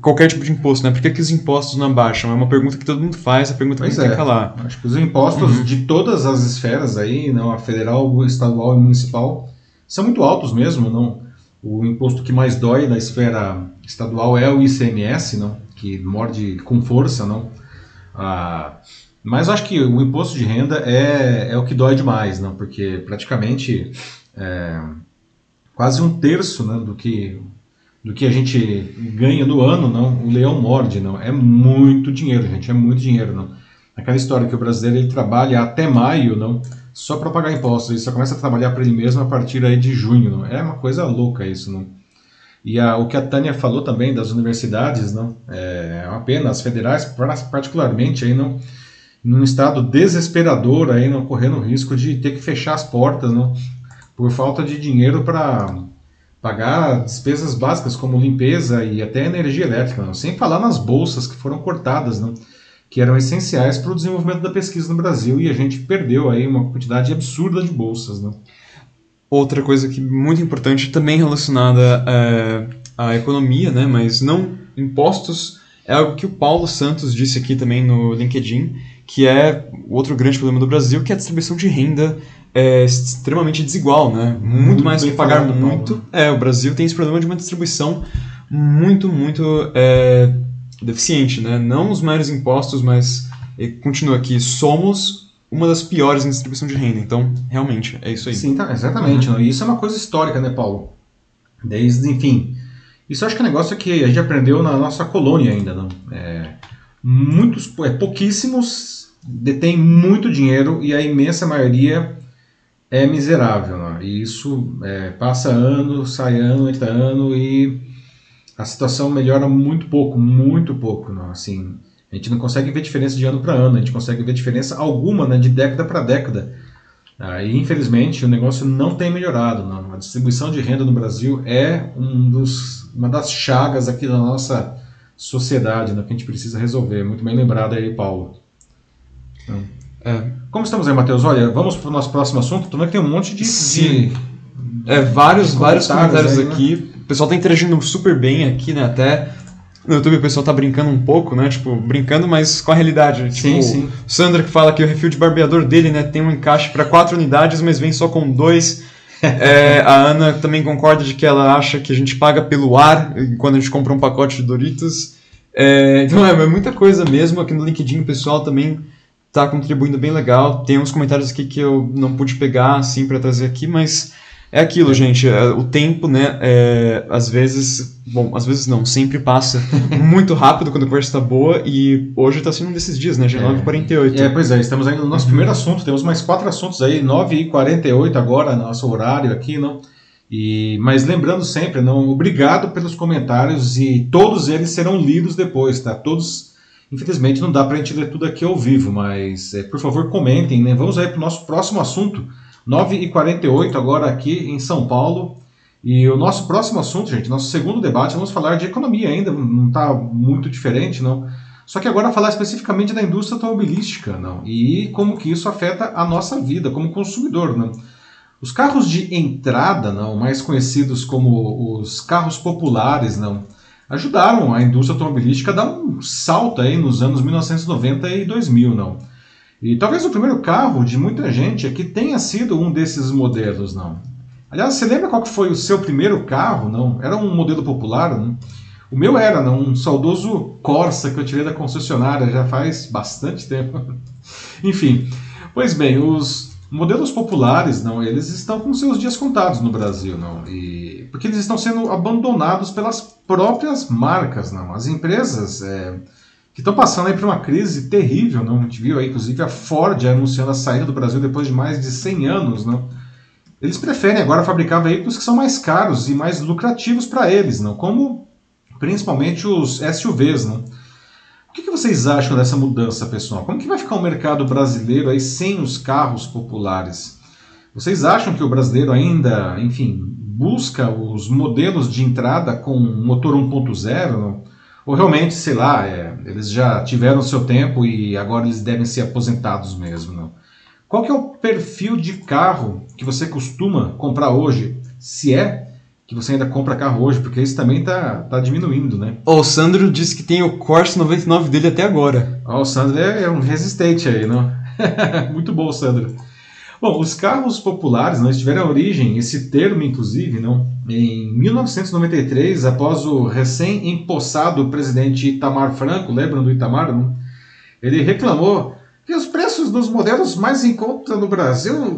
Speaker 2: qualquer tipo de imposto, né, por que, que os impostos não abaixam? É uma pergunta que todo mundo faz, a pergunta pois que é. tem que calar.
Speaker 1: Acho que os impostos uhum. de todas as esferas aí, não, a federal, estadual e municipal, são muito altos mesmo, não O imposto que mais dói na esfera estadual é o ICMS, não? que morde com força. Não? Ah, mas acho que o imposto de renda é, é o que dói demais, não? porque praticamente é, quase um terço né, do, que, do que a gente ganha no ano, não? o leão morde. Não? É muito dinheiro, gente, é muito dinheiro. Não? Aquela história que o brasileiro ele trabalha até maio, não? só para pagar impostos. Ele só começa a trabalhar para ele mesmo a partir aí de junho. Não? É uma coisa louca isso. Não? E a, o que a Tânia falou também das universidades, não? É uma pena, as federais, particularmente, aí, não, num estado desesperador, aí, não, correndo o risco de ter que fechar as portas não? por falta de dinheiro para pagar despesas básicas como limpeza e até energia elétrica, não? sem falar nas bolsas que foram cortadas. Não? que eram essenciais para o desenvolvimento da pesquisa no Brasil e a gente perdeu aí uma quantidade absurda de bolsas. Né?
Speaker 2: Outra coisa que muito importante, também relacionada é, à economia, né, mas não impostos, é algo que o Paulo Santos disse aqui também no LinkedIn, que é outro grande problema do Brasil, que é a distribuição de renda é extremamente desigual, né? Muito, muito mais que pagar muito. É, o Brasil tem esse problema de uma distribuição muito, muito é, deficiente, né? Não os maiores impostos, mas continua aqui, somos uma das piores em distribuição de renda. Então, realmente, é isso aí.
Speaker 1: Sim, tá, exatamente. Uhum. isso é uma coisa histórica, né, Paulo? Desde, enfim. Isso acho que é um negócio que a gente aprendeu na nossa colônia ainda, não? É, muitos, é, pouquíssimos detêm muito dinheiro e a imensa maioria é miserável. Não? E isso é, passa ano, sai ano, entra ano e a situação melhora muito pouco, muito pouco, não, assim, a gente não consegue ver diferença de ano para ano, a gente consegue ver diferença alguma, né, de década para década. E infelizmente o negócio não tem melhorado, não. A distribuição de renda no Brasil é um dos, uma das chagas aqui da nossa sociedade, né, que a gente precisa resolver. Muito bem lembrado aí, Paulo. É. Como estamos aí, Matheus? Olha, vamos para o nosso próximo assunto. Também tem um monte de,
Speaker 2: Sim. de é, vários, de vários comentários, aí, né? aqui. Né? O pessoal tá interagindo super bem aqui, né? Até no YouTube o pessoal tá brincando um pouco, né? Tipo, brincando, mas com a realidade. Tipo, sim, sim. O Sandra que fala que o refil de barbeador dele, né, tem um encaixe para quatro unidades, mas vem só com dois. é, a Ana também concorda de que ela acha que a gente paga pelo ar quando a gente compra um pacote de Doritos. É, então é, é muita coisa mesmo. Aqui no LinkedIn o pessoal também tá contribuindo bem legal. Tem uns comentários aqui que eu não pude pegar assim para trazer aqui, mas é aquilo, gente. É, o tempo, né? É, às vezes. Bom, às vezes não, sempre passa muito rápido quando a conversa está boa. E hoje está sendo um desses dias, né? Já é 9h48.
Speaker 1: É, pois é, estamos ainda no nosso uhum. primeiro assunto. Temos mais quatro assuntos aí, 9h48 agora, nosso horário aqui, não? E, mas lembrando sempre, não, obrigado pelos comentários e todos eles serão lidos depois, tá? Todos, infelizmente, não dá para a gente ler tudo aqui ao vivo, mas é, por favor comentem, né? Vamos aí para o nosso próximo assunto 9h48 agora aqui em São Paulo. E o nosso próximo assunto, gente, nosso segundo debate, vamos falar de economia ainda, não está muito diferente, não. Só que agora falar especificamente da indústria automobilística, não. E como que isso afeta a nossa vida como consumidor, não. Os carros de entrada, não, mais conhecidos como os carros populares, não, ajudaram a indústria automobilística a dar um salto aí nos anos 1990 e 2000, não. E talvez o primeiro carro de muita gente aqui tenha sido um desses modelos, não. Aliás, você lembra qual que foi o seu primeiro carro? Não, era um modelo popular, não? O meu era, não, um saudoso Corsa que eu tirei da concessionária já faz bastante tempo. Enfim, pois bem, os modelos populares, não, eles estão com seus dias contados no Brasil, não, e porque eles estão sendo abandonados pelas próprias marcas, não. As empresas é, que estão passando aí por uma crise terrível, não? A gente viu aí, inclusive, a Ford anunciando a saída do Brasil depois de mais de 100 anos, não? Eles preferem agora fabricar veículos que são mais caros e mais lucrativos para eles, não? Como principalmente os SUVs, não? O que, que vocês acham dessa mudança, pessoal? Como que vai ficar o mercado brasileiro aí sem os carros populares? Vocês acham que o brasileiro ainda, enfim, busca os modelos de entrada com motor 1.0, não? Ou realmente, sei lá, é, eles já tiveram seu tempo e agora eles devem ser aposentados mesmo, não? Qual que é o perfil de carro que você costuma comprar hoje? Se é que você ainda compra carro hoje, porque isso também tá, tá diminuindo, né?
Speaker 2: Oh, o Sandro disse que tem o Corsa 99 dele até agora.
Speaker 1: Oh, o Sandro é, é um resistente aí, não? Muito bom, Sandro. Bom, os carros populares não tiveram origem, esse termo inclusive, não, em 1993, após o recém-empossado presidente Itamar Franco, lembram do Itamar? Não? Ele reclamou que os preços dos modelos mais em conta no Brasil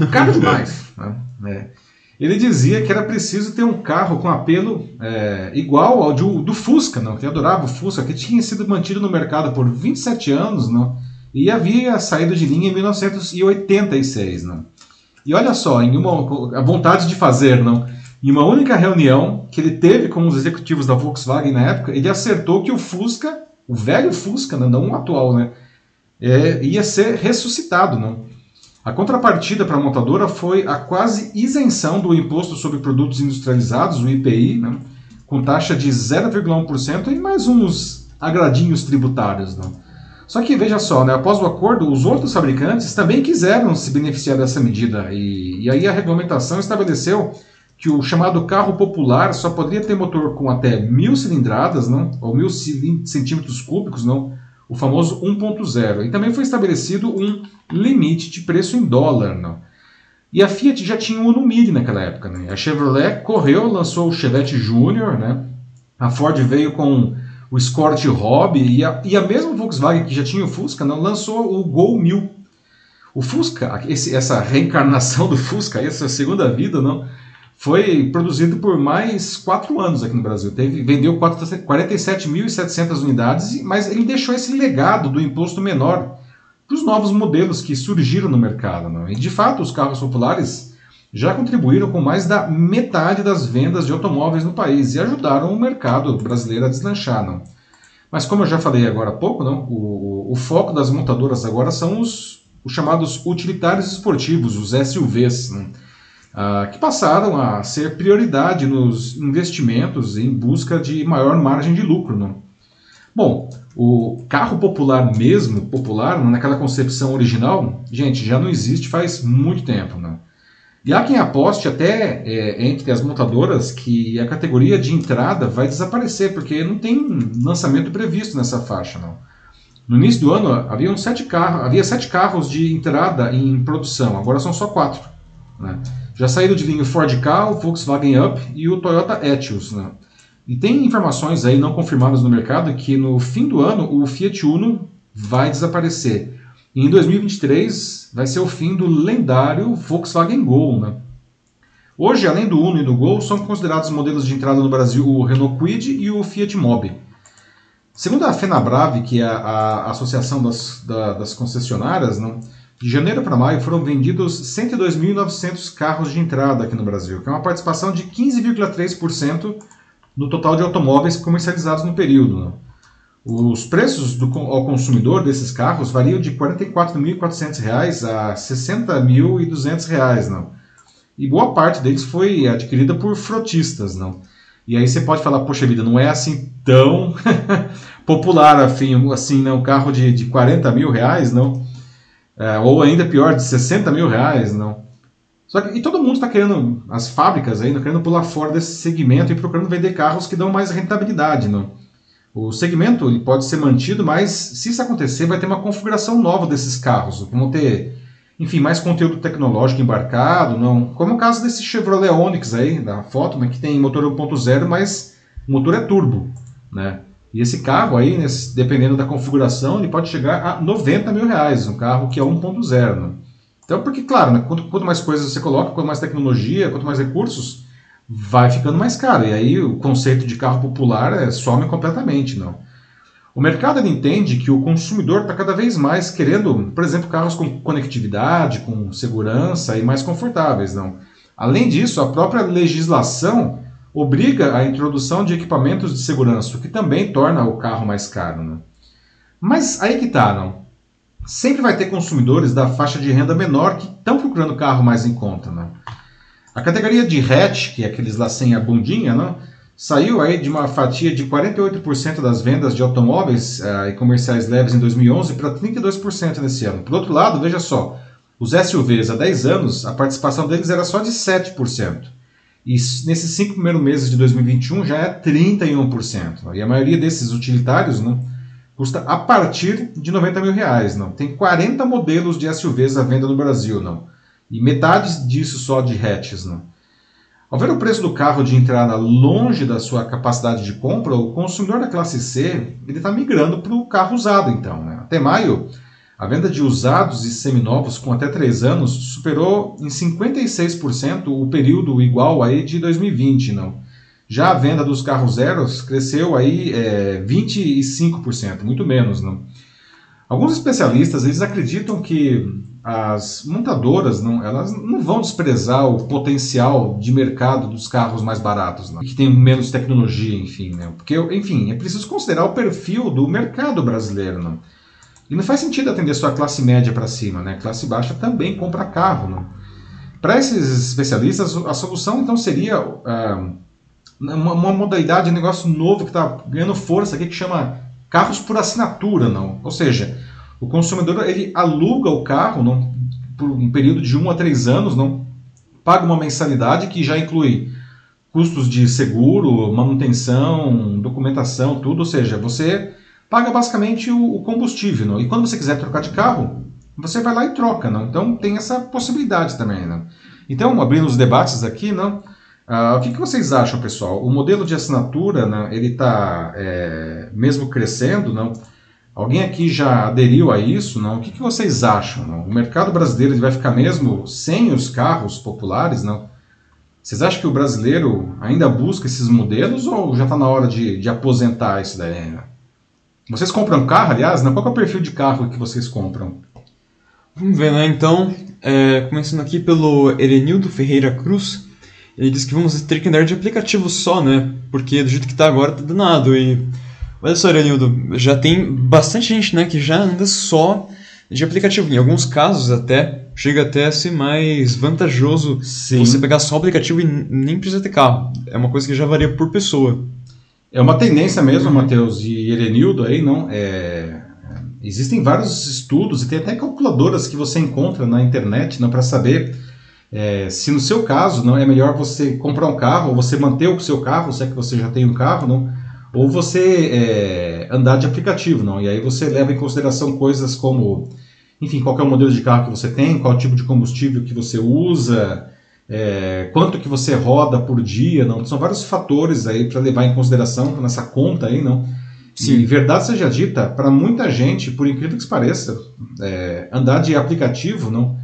Speaker 1: é caro demais. né? é. Ele dizia que era preciso ter um carro com apelo é, igual ao do, do Fusca, não? que adorava o Fusca, que tinha sido mantido no mercado por 27 anos, não? E havia saído de linha em 1986. Não? E olha só, em uma, a vontade de fazer, não? em uma única reunião que ele teve com os executivos da Volkswagen na época, ele acertou que o Fusca, o velho Fusca, não, o atual, né, é, ia ser ressuscitado. Não? A contrapartida para a montadora foi a quase isenção do imposto sobre produtos industrializados, o IPI, né, com taxa de 0,1% e mais uns agradinhos tributários. Né. Só que veja só, né, após o acordo, os outros fabricantes também quiseram se beneficiar dessa medida e, e aí a regulamentação estabeleceu que o chamado carro popular só poderia ter motor com até mil cilindradas, não, ou mil centímetros cúbicos, não, o famoso 1.0. E também foi estabelecido um limite de preço em dólar. Não? E a Fiat já tinha o Uno Mini naquela época. Né? A Chevrolet correu, lançou o Chevette Júnior, né? a Ford veio com o Escort Hobby e a, e a mesma Volkswagen que já tinha o Fusca não, lançou o Gol 1000. O Fusca, esse, essa reencarnação do Fusca, essa segunda vida, não, foi produzido por mais quatro anos aqui no Brasil. Teve, vendeu 47.700 unidades, mas ele deixou esse legado do imposto menor para os novos modelos que surgiram no mercado. Não? E de fato, os carros populares já contribuíram com mais da metade das vendas de automóveis no país e ajudaram o mercado brasileiro a deslanchar. Não? Mas como eu já falei agora há pouco, não? O, o foco das montadoras agora são os, os chamados utilitários esportivos, os SUVs. Não? uh, que passaram a ser prioridade nos investimentos em busca de maior margem de lucro. Não? Bom, o carro popular mesmo, popular, naquela concepção original, gente, já não existe faz muito tempo. Não? E há quem aposte até é, entre as montadoras que a categoria de entrada vai desaparecer, porque não tem lançamento previsto nessa faixa. Não. No início do ano havia sete carros, havia sete carros de entrada em produção, agora são só quatro. Né? Já saíram de linha o Ford Ka, o Volkswagen Up e o Toyota Etios. Né? E tem informações aí não confirmadas no mercado que no fim do ano o Fiat Uno vai desaparecer. E em 2023 vai ser o fim do lendário Volkswagen Gol. Né? Hoje, além do Uno e do Gol, são considerados modelos de entrada no Brasil o Renault Kwid e o Fiat Mobi. Segundo a FenaBrave, que é a, Associação das, da, das Concessionárias, não, de janeiro para maio foram vendidos 102.900 carros de entrada aqui no Brasil, que é uma participação de 15,3% no total de automóveis comercializados no período. Né? Os preços do, ao consumidor desses carros variam de R$ 44.400 a R$ 60.200. Não? E boa parte deles foi adquirida por frotistas. Não? E aí você pode falar, poxa vida, não é assim tão popular assim, assim não, um carro de, de 40 mil reais, não? É, ou ainda pior, de 60 mil reais, não. Só que, e todo mundo está querendo, as fábricas ainda querendo pular fora desse segmento e procurando vender carros que dão mais rentabilidade, não. O segmento ele pode ser mantido, mas se isso acontecer, vai ter uma configuração nova desses carros. Vão ter, enfim, mais conteúdo tecnológico embarcado, não. Como o caso desse Chevrolet Onix aí, da foto, né, que tem motor 1.0, mas o motor é turbo, né? E esse carro aí, dependendo da configuração, ele pode chegar a 90 mil reais, um carro que é 1.0. Né? Então, porque, claro, né, quanto, quanto, mais coisas você coloca, quanto mais tecnologia, quanto mais recursos, vai ficando mais caro. E aí o conceito de carro popular é, some completamente. Não. O mercado entende que o consumidor está cada vez mais querendo, por exemplo, carros com conectividade, com segurança e mais confortáveis. Não. Além disso, a própria legislação obriga a introdução de equipamentos de segurança, o que também torna o carro mais caro. Né? Mas aí que tá, não? Sempre vai ter consumidores da faixa de renda menor que estão procurando carro mais em conta. Né? A categoria de hatch, que é aqueles lá sem a bundinha, né? saiu aí de uma fatia de 48% das vendas de automóveis uh, e comerciais leves em 2011 para 32% nesse ano. Por outro lado, veja só, os SUVs há 10 anos, a participação deles era só de 7%. E nesses cinco primeiros meses de 2021 já é 31%. E a maioria desses utilitários não, custa a partir de 90 mil reais. Não. Tem 40 modelos de SUVs à venda no Brasil. Não. E metade disso só de hatches. Né? Ao ver o preço do carro de entrada longe da sua capacidade de compra, o consumidor da classe C está migrando para o carro usado. Então, né? Até maio, a venda de usados e seminovos com até 3 anos superou em 56% o período igual aí de 2020. Não? Já a venda dos carros zeros cresceu aí é, 25%, muito menos. Não? Alguns especialistas eles acreditam que as montadoras não, elas não vão desprezar o potencial de mercado dos carros mais baratos, não, que tem menos tecnologia, enfim, né? porque, enfim, é preciso considerar o perfil do mercado brasileiro, não? E não faz sentido atender só a classe média para cima, né? Classe baixa também compra carro, não? Para esses especialistas, a solução então seria uh, uma, uma, modalidade de negócio novo que está ganhando força aqui que chama carros por assinatura, não? Ou seja, o consumidor ele aluga o carro não, por um período de um a três anos, não paga uma mensalidade que já inclui custos de seguro, manutenção, documentação, tudo. Ou seja, você paga basicamente o, combustível. Não? E quando você quiser trocar de carro, você vai lá e troca. Não? Então tem essa possibilidade também. Não? Então, abrindo os debates aqui, não? Uh, o que, que, vocês acham, pessoal? O modelo de assinatura, né, ele está é, mesmo crescendo, não? Alguém aqui já aderiu a isso? Não? O que, que vocês acham? Não? O mercado brasileiro vai ficar mesmo sem os carros populares? Não? Vocês acham que o brasileiro ainda busca esses modelos ou já está na hora de, de, aposentar isso daí? Vocês compram carro, aliás? Não? Qual é o perfil de carro que vocês compram?
Speaker 2: Vamos ver, né? Então, é, começando aqui pelo Erenildo Ferreira Cruz, ele diz que vamos ter que andar de aplicativo só, né? Porque do jeito que está agora tá danado e Olha só, Leonildo, já tem bastante gente né, que já anda só de aplicativo. Em alguns casos até chega até a ser mais vantajoso Sim. você pegar só o aplicativo e nem precisa ter carro. É uma coisa que já varia por pessoa.
Speaker 1: É uma tendência mesmo. Matheus e Erenildo aí, não? É... Existem vários estudos e tem até calculadoras que você encontra na internet não para saber é, se no seu caso não é melhor você comprar um carro ou você manter o seu carro, se é que você já tem um carro, não? ou você é, andar de aplicativo, não. E aí você leva em consideração coisas como, enfim, qual é o modelo de carro que você tem, qual tipo de combustível que você usa, é, quanto que você roda por dia, não. São vários fatores aí para levar em consideração nessa conta aí, não. Sim. E verdade seja dita, para muita gente, por incrível que pareça, é, andar de aplicativo não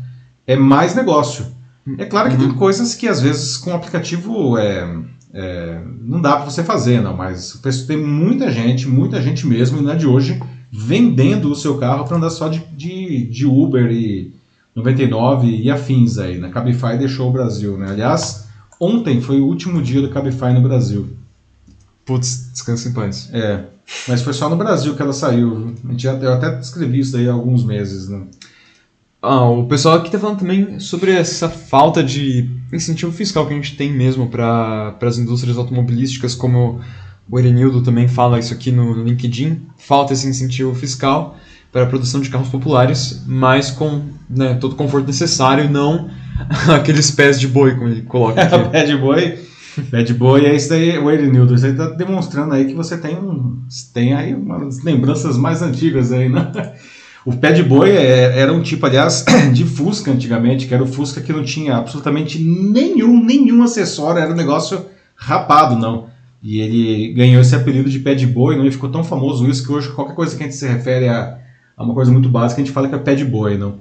Speaker 1: é mais negócio. É claro que uhum. tem coisas que às vezes com o aplicativo é, é, não dá para você fazer, não, mas tem muita gente, muita gente mesmo, não é de hoje, vendendo o seu carro para andar só de, de, de, Uber e 99 e afins aí, né? Cabify deixou o Brasil, né? Aliás, ontem foi o último dia do Cabify no Brasil.
Speaker 2: Putz, descansa em paz.
Speaker 1: É, mas foi só no Brasil que ela saiu. A gente, eu até escrevi isso daí há alguns meses, né?
Speaker 2: Ah, o pessoal aqui está falando também sobre essa falta de incentivo fiscal que a gente tem mesmo para as indústrias automobilísticas, como o Erenildo também fala isso aqui no, LinkedIn. Falta esse incentivo fiscal para a produção de carros populares, mas com né, todo o conforto necessário, não aqueles pés de boi, como ele coloca aqui.
Speaker 1: pé de boi? Pé de boi é isso daí, o Erenildo, você está demonstrando aí que você tem, um, tem aí umas lembranças mais antigas aí, né? O pé de boi é, era um tipo, aliás, de Fusca antigamente, que era o Fusca que não tinha absolutamente nenhum, nenhum acessório, era um negócio rapado, não. E ele ganhou esse apelido de pé de boi, não? E ficou tão famoso isso que hoje qualquer coisa que a gente se refere a, a uma coisa muito básica, a gente fala que é pé de boi, não.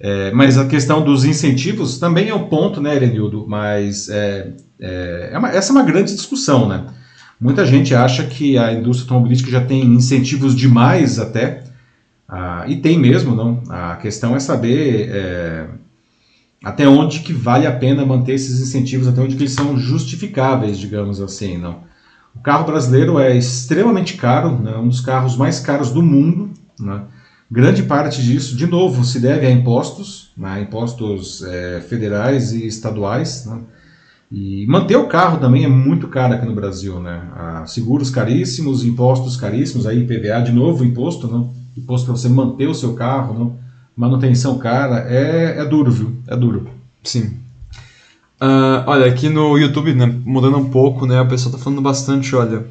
Speaker 1: É, mas a questão dos incentivos também é um ponto, né, Erenildo? Mas é, é, é uma, essa é uma grande discussão, né? Muita gente acha que a indústria automobilística já tem incentivos demais até, e tem mesmo, não? A questão é saber é, até onde que vale a pena manter esses incentivos, até onde que eles são justificáveis, digamos assim, não? O carro brasileiro é extremamente caro, né? um dos carros mais caros do mundo, né? Grande parte disso, de novo, se deve a impostos, né? impostos é, federais e estaduais, né? E manter o carro também é muito caro aqui no Brasil, né? Ah, seguros caríssimos, impostos caríssimos, aí IPVA de novo, imposto, não? Imposto para você manter o seu carro, não? manutenção cara, é, é duro, viu? É duro.
Speaker 2: Sim. Uh, olha, aqui no YouTube, né, mudando um pouco, né, o pessoal tá falando bastante, olha.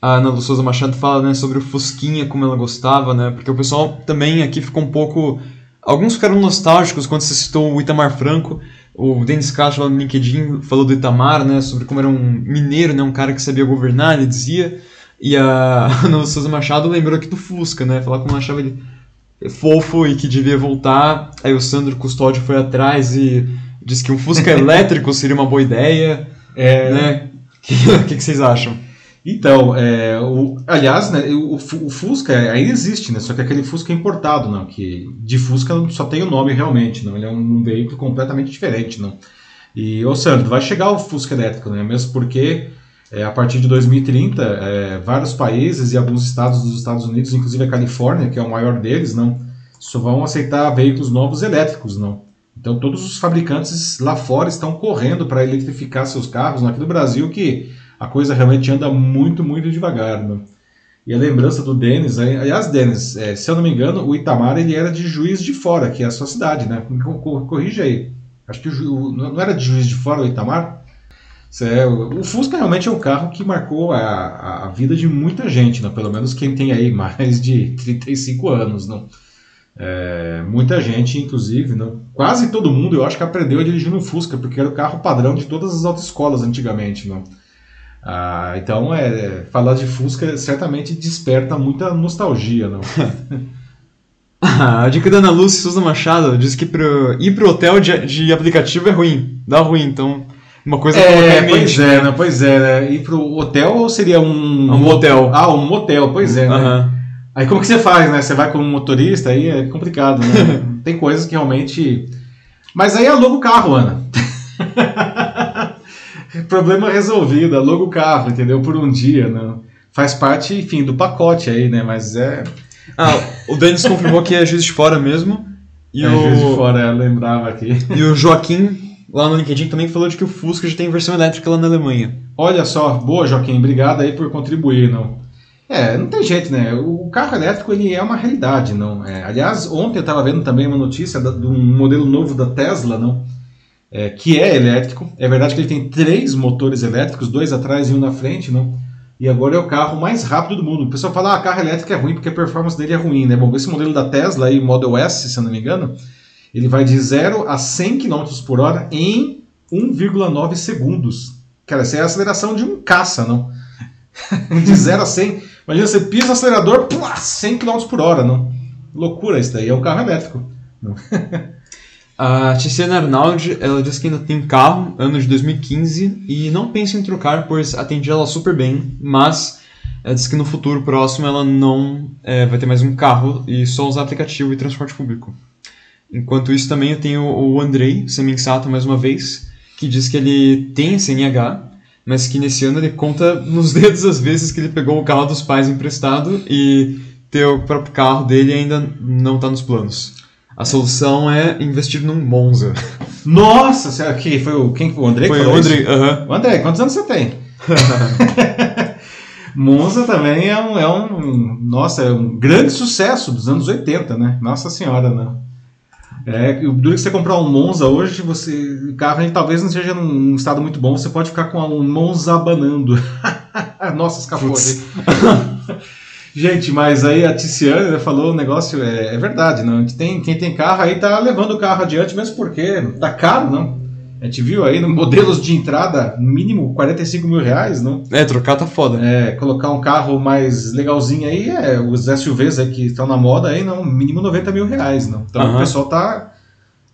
Speaker 2: A Ana Souza Machado fala né, sobre o Fusquinha, como ela gostava, né? Porque o pessoal também aqui ficou um pouco Alguns ficaram nostálgicos quando você citou o Itamar Franco. O Denis Castro lá no LinkedIn falou do Itamar, né? Sobre como era um mineiro, né? Um cara que sabia governar, ele dizia. E a no Souza Machado lembrou aqui do Fusca, né? Falar como achava ele fofo e que devia voltar. Aí o Sandro Custódio foi atrás e disse que um Fusca elétrico seria uma boa ideia. É, né? O que, que, vocês acham?
Speaker 1: Então, é, o, aliás, né, o, o, Fusca ainda existe, né? Só que aquele Fusca é importado, não, que de Fusca só tem o nome realmente, não. Ele é um, um veículo completamente diferente, não. E, ô Sandro, vai chegar o Fusca elétrico, né? Mesmo porque é, a partir de 2030, é, vários países e alguns estados dos Estados Unidos, inclusive a Califórnia, que é o maior deles, não, só vão aceitar veículos novos elétricos, não. Então todos os fabricantes lá fora estão correndo para eletrificar seus carros. Aqui no Brasil que a coisa realmente anda muito, muito devagar. Não. E a lembrança do Denis, aliás, Denis, é, se eu não me engano, o Itamar ele era de Juiz de Fora, que é a sua cidade, né? Corrija aí. Acho que o, não era de Juiz de Fora o Itamar? É, o Fusca realmente é um carro que marcou a, a vida de muita gente, né? pelo menos quem tem aí mais de 35 anos. Não? É, muita gente, inclusive, não? quase todo mundo, eu acho que aprendeu a dirigir no Fusca, porque era o carro padrão de todas as autoescolas antigamente. Não? Ah, então, é, falar de Fusca certamente desperta muita nostalgia. Não?
Speaker 2: a dica da Ana Lúcia Souza Machado diz que pro, ir pro hotel de, de aplicativo é ruim, dá ruim, então uma coisa
Speaker 1: é, em mente. Pois é, né? Pois é, né? Ir pro hotel ou seria um.
Speaker 2: Um motel.
Speaker 1: Ah, um motel, pois é, né? Aí como que você faz, né? Você vai como motorista, aí é complicado, né? Tem coisas que realmente. Mas aí aluga o carro, Ana. Problema resolvido, aluga o carro, entendeu? Por um dia, né? Faz parte, enfim, do pacote aí, né? Mas é.
Speaker 2: Ah, o Denis confirmou que é juiz de fora mesmo.
Speaker 1: E é o... juiz de fora, eu lembrava aqui.
Speaker 2: E o Joaquim lá no LinkedIn também falou de que o Fusca já tem versão elétrica lá na Alemanha.
Speaker 1: Olha só, boa Joaquim, obrigado aí por contribuir, não. É, não tem jeito, né? O carro elétrico ele é uma realidade, não. É, aliás, ontem eu estava vendo também uma notícia de um modelo novo da Tesla, não, é, que é elétrico. É verdade que ele tem três motores elétricos, dois atrás e um na frente, não. E agora é o carro mais rápido do mundo. O pessoal fala, ah, carro elétrico é ruim porque a performance dele é ruim, né? Bom, esse modelo da Tesla aí, Model S, se eu não me engano, ele vai de 0 a 100 km por hora em 1,9 segundos. Cara, essa é a aceleração de um caça, não? de 0 a 100. Imagina, você pisa o acelerador, pua, 100 km por hora, não? Loucura isso daí, é um carro elétrico.
Speaker 2: a Tiziana Arnaldi, ela diz que ainda tem carro, ano de 2015, e não pensa em trocar, pois atende ela super bem, mas ela diz que no futuro próximo ela não é, vai ter mais um carro e só usar aplicativo e transporte público. Enquanto isso, também eu tenho o Andrei Semensato, mais uma vez, que diz que ele tem CNH, mas que nesse ano ele conta nos dedos as vezes que ele pegou o carro dos pais emprestado e ter o próprio carro dele ainda não está nos planos. A solução é investir num Monza.
Speaker 1: Nossa, será que foi o quem o André?
Speaker 2: Foi o André.
Speaker 1: Uh -huh. André, quantos anos você tem? Monza também é um, é um, nossa, é um grande sucesso dos anos 80, né? Nossa senhora, né? É, duro que você comprar um Monza hoje, você, o carro ele, talvez não esteja num estado muito bom, você pode ficar com um Monza abanando. Nossa, escapou Gente, mas aí a Tiziane né, falou o um negócio, é, é, verdade, não? Tem, quem tem carro aí tá levando o carro adiante, mesmo porque tá caro, não? A gente viu aí no modelos de entrada, mínimo 45 mil reais, não?
Speaker 2: É, trocar tá foda.
Speaker 1: É, colocar um carro mais legalzinho aí, é, os SUVs aí que estão na moda aí, não, mínimo 90 mil reais, não? Então uhum. o pessoal tá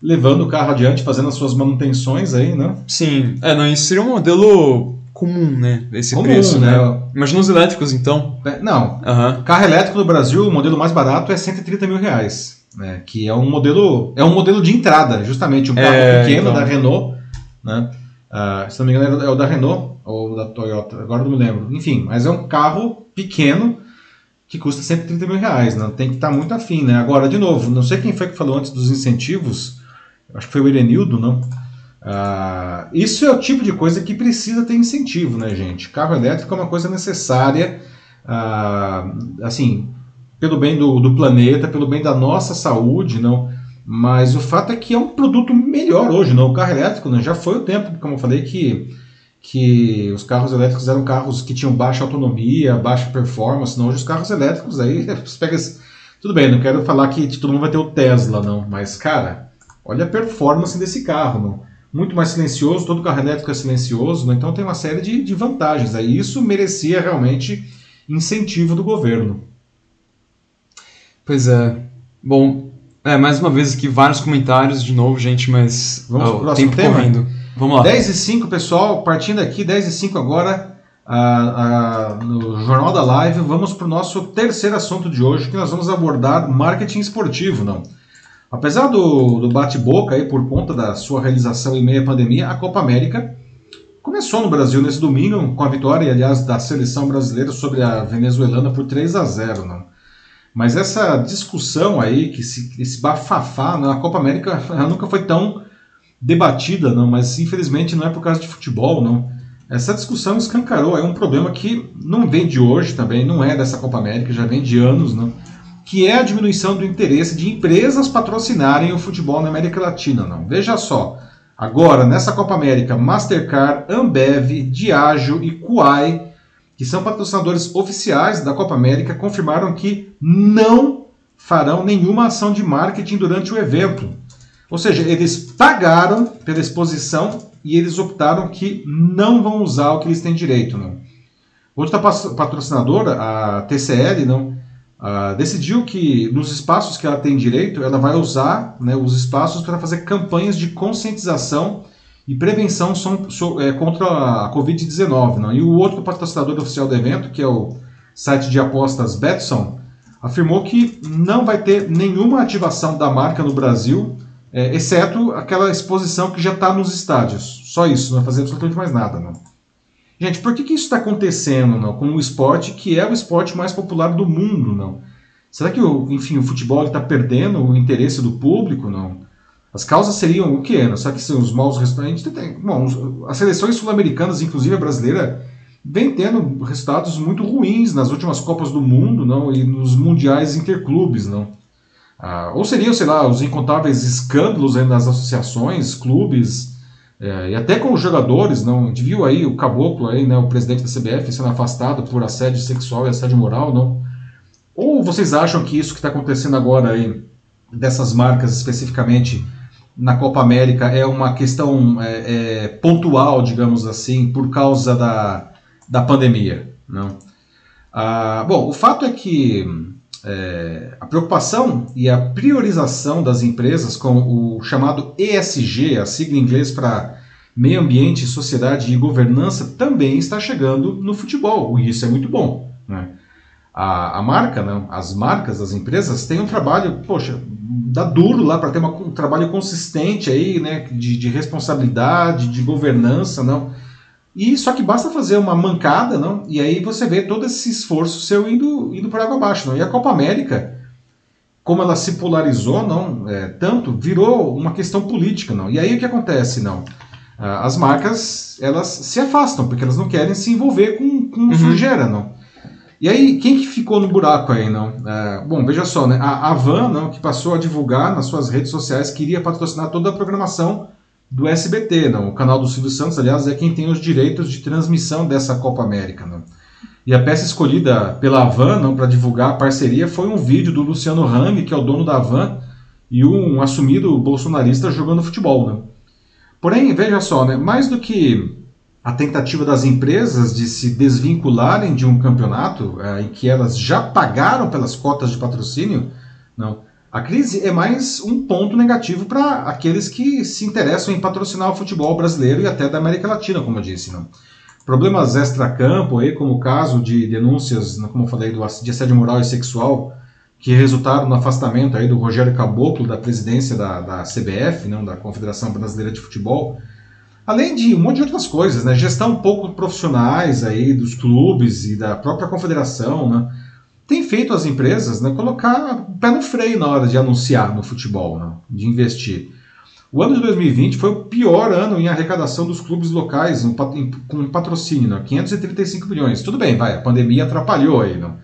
Speaker 1: levando o carro adiante, fazendo as suas manutenções aí, não?
Speaker 2: Sim, é, não, isso seria um modelo comum, né? Esse comum, preço, né? né? Imagina os elétricos, então.
Speaker 1: É, não, uhum. carro elétrico no Brasil, o modelo mais barato é 130 mil reais. Né, que é um modelo é um modelo de entrada justamente um carro é, pequeno então... da Renault né? Uh, se não me engano, é o da Renault ou da Toyota, agora não me lembro. Enfim, mas é um carro pequeno que custa 130 mil reais, né? tem que estar tá muito afim. Né? Agora, de novo, não sei quem foi que falou antes dos incentivos, acho que foi o Erenildo, não? Uh, isso é o tipo de coisa que precisa ter incentivo, né, gente? Carro elétrico é uma coisa necessária, uh, assim, pelo bem do, do planeta, pelo bem da nossa saúde, não? Mas o fato é que é um produto melhor hoje, não? O carro elétrico né? já foi o tempo, como eu falei, que, que os carros elétricos eram carros que tinham baixa autonomia, baixa performance. Não, hoje os carros elétricos aí, você pega Tudo bem, não quero falar que todo mundo vai ter o Tesla, não, mas, cara, olha a performance desse carro, não. Muito mais silencioso, todo carro elétrico é silencioso, não? então tem uma série de, de vantagens. Aí isso merecia realmente incentivo do governo.
Speaker 2: Pois é. Bom, é, mais uma vez aqui, vários comentários de novo, gente, mas
Speaker 1: Vamos pro próximo
Speaker 2: tempo
Speaker 1: tema?
Speaker 2: correndo. Vamos lá.
Speaker 1: 10 e 5, pessoal, partindo aqui, 10 e 5 agora, ah, ah, no Jornal da Live, vamos para o nosso terceiro assunto de hoje, que nós vamos abordar marketing esportivo, não? Apesar do, do bate-boca aí por conta da sua realização em meio à pandemia, a Copa América começou no Brasil nesse domingo, com a vitória, aliás, da seleção brasileira sobre a venezuelana por 3 a 0, não? Mas essa discussão aí, que esse, esse bafafá na Copa América, ela nunca foi tão debatida, não, mas infelizmente não é por causa de futebol, não. Essa discussão escancarou, é um problema que não vem de hoje também, não é dessa Copa América, já vem de anos, não, que é a diminuição do interesse de empresas patrocinarem o futebol na América Latina, não. Veja só, agora nessa Copa América, Mastercard, Ambev, Diageo e Kuai, que são patrocinadores oficiais da Copa América, confirmaram que não farão nenhuma ação de marketing durante o evento. Ou seja, eles pagaram pela exposição e eles optaram que não vão usar o que eles têm direito. Não. Outra patrocinadora, a TCL, não, decidiu que nos espaços que ela tem direito, ela vai usar né, os espaços para fazer campanhas de conscientização e prevenção são, é, contra a Covid-19. E o outro patrocinador oficial do evento, que é o site de apostas Betson, afirmou que não vai ter nenhuma ativação da marca no Brasil, é, exceto aquela exposição que já está nos estádios. Só isso, não vai fazer absolutamente mais nada. Não. Gente, por que, que isso está acontecendo não, com o esporte que é o esporte mais popular do mundo? não? Será que o, enfim, o futebol está perdendo o interesse do público? não? As causas seriam o quê? Só que são os maus resultados. Bom, as seleções sul-americanas, inclusive a brasileira, vem tendo resultados muito ruins nas últimas Copas do Mundo não, e nos mundiais interclubes. Não. Ah, ou seriam, sei lá, os incontáveis escândalos nas associações, clubes, é, e até com os jogadores. Não. A gente viu aí o Caboclo, aí, né, o presidente da CBF, sendo afastado por assédio sexual e assédio moral. Não. Ou vocês acham que isso que está acontecendo agora aí, dessas marcas especificamente na Copa América é uma questão é, é, pontual, digamos assim, por causa da, da pandemia. Não? Ah, bom, o fato é que é, a preocupação e a priorização das empresas com o chamado ESG, a sigla em inglês para meio ambiente, sociedade e governança, também está chegando no futebol, e isso é muito bom. Né? A, a marca, não, as marcas, as empresas têm um trabalho, poxa, dá duro lá para ter uma, um trabalho consistente aí, né, de, de, responsabilidade, de governança, não. E só que basta fazer uma mancada, não, e aí você vê todo esse esforço seu indo, indo por água abaixo, não. E a Copa América, como ela se polarizou, não, é, tanto virou uma questão política, não. E aí o que acontece, não? As marcas elas se afastam porque elas não querem se envolver com, com uhum. sujeira, não. E aí, quem que ficou no buraco aí, não? É, bom, veja só, né? A Avan, não, que passou a divulgar nas suas redes sociais que iria patrocinar toda a programação do SBT, não? O canal do Silvio Santos, aliás, é quem tem os direitos de transmissão dessa Copa América, não? E a peça escolhida pela não, para divulgar a parceria foi um vídeo do Luciano Hang, que é o dono da Avan, e um assumido bolsonarista jogando futebol, não? Porém, veja só, né? Mais do que a tentativa das empresas de se desvincularem de um campeonato é, em que elas já pagaram pelas cotas de patrocínio, não. A crise é mais um ponto negativo para aqueles que se interessam em patrocinar o futebol brasileiro e até da América Latina, como eu disse. Não. Problemas extra-campo, aí, como o caso de denúncias, como eu falei, do, de assédio moral e sexual, que resultaram no afastamento aí do Rogério Caboclo da presidência da, da CBF, não, da Confederação Brasileira de Futebol, Além de um monte de outras coisas, né? Gestão um pouco profissionais aí dos clubes e da própria confederação, né? Tem feito as empresas né, colocar o pé no freio na hora de anunciar no futebol, né, de investir. O ano de 2020 foi o pior ano em arrecadação dos clubes locais com patrocínio, né, 535 milhões. Tudo bem, vai, a pandemia atrapalhou aí, não?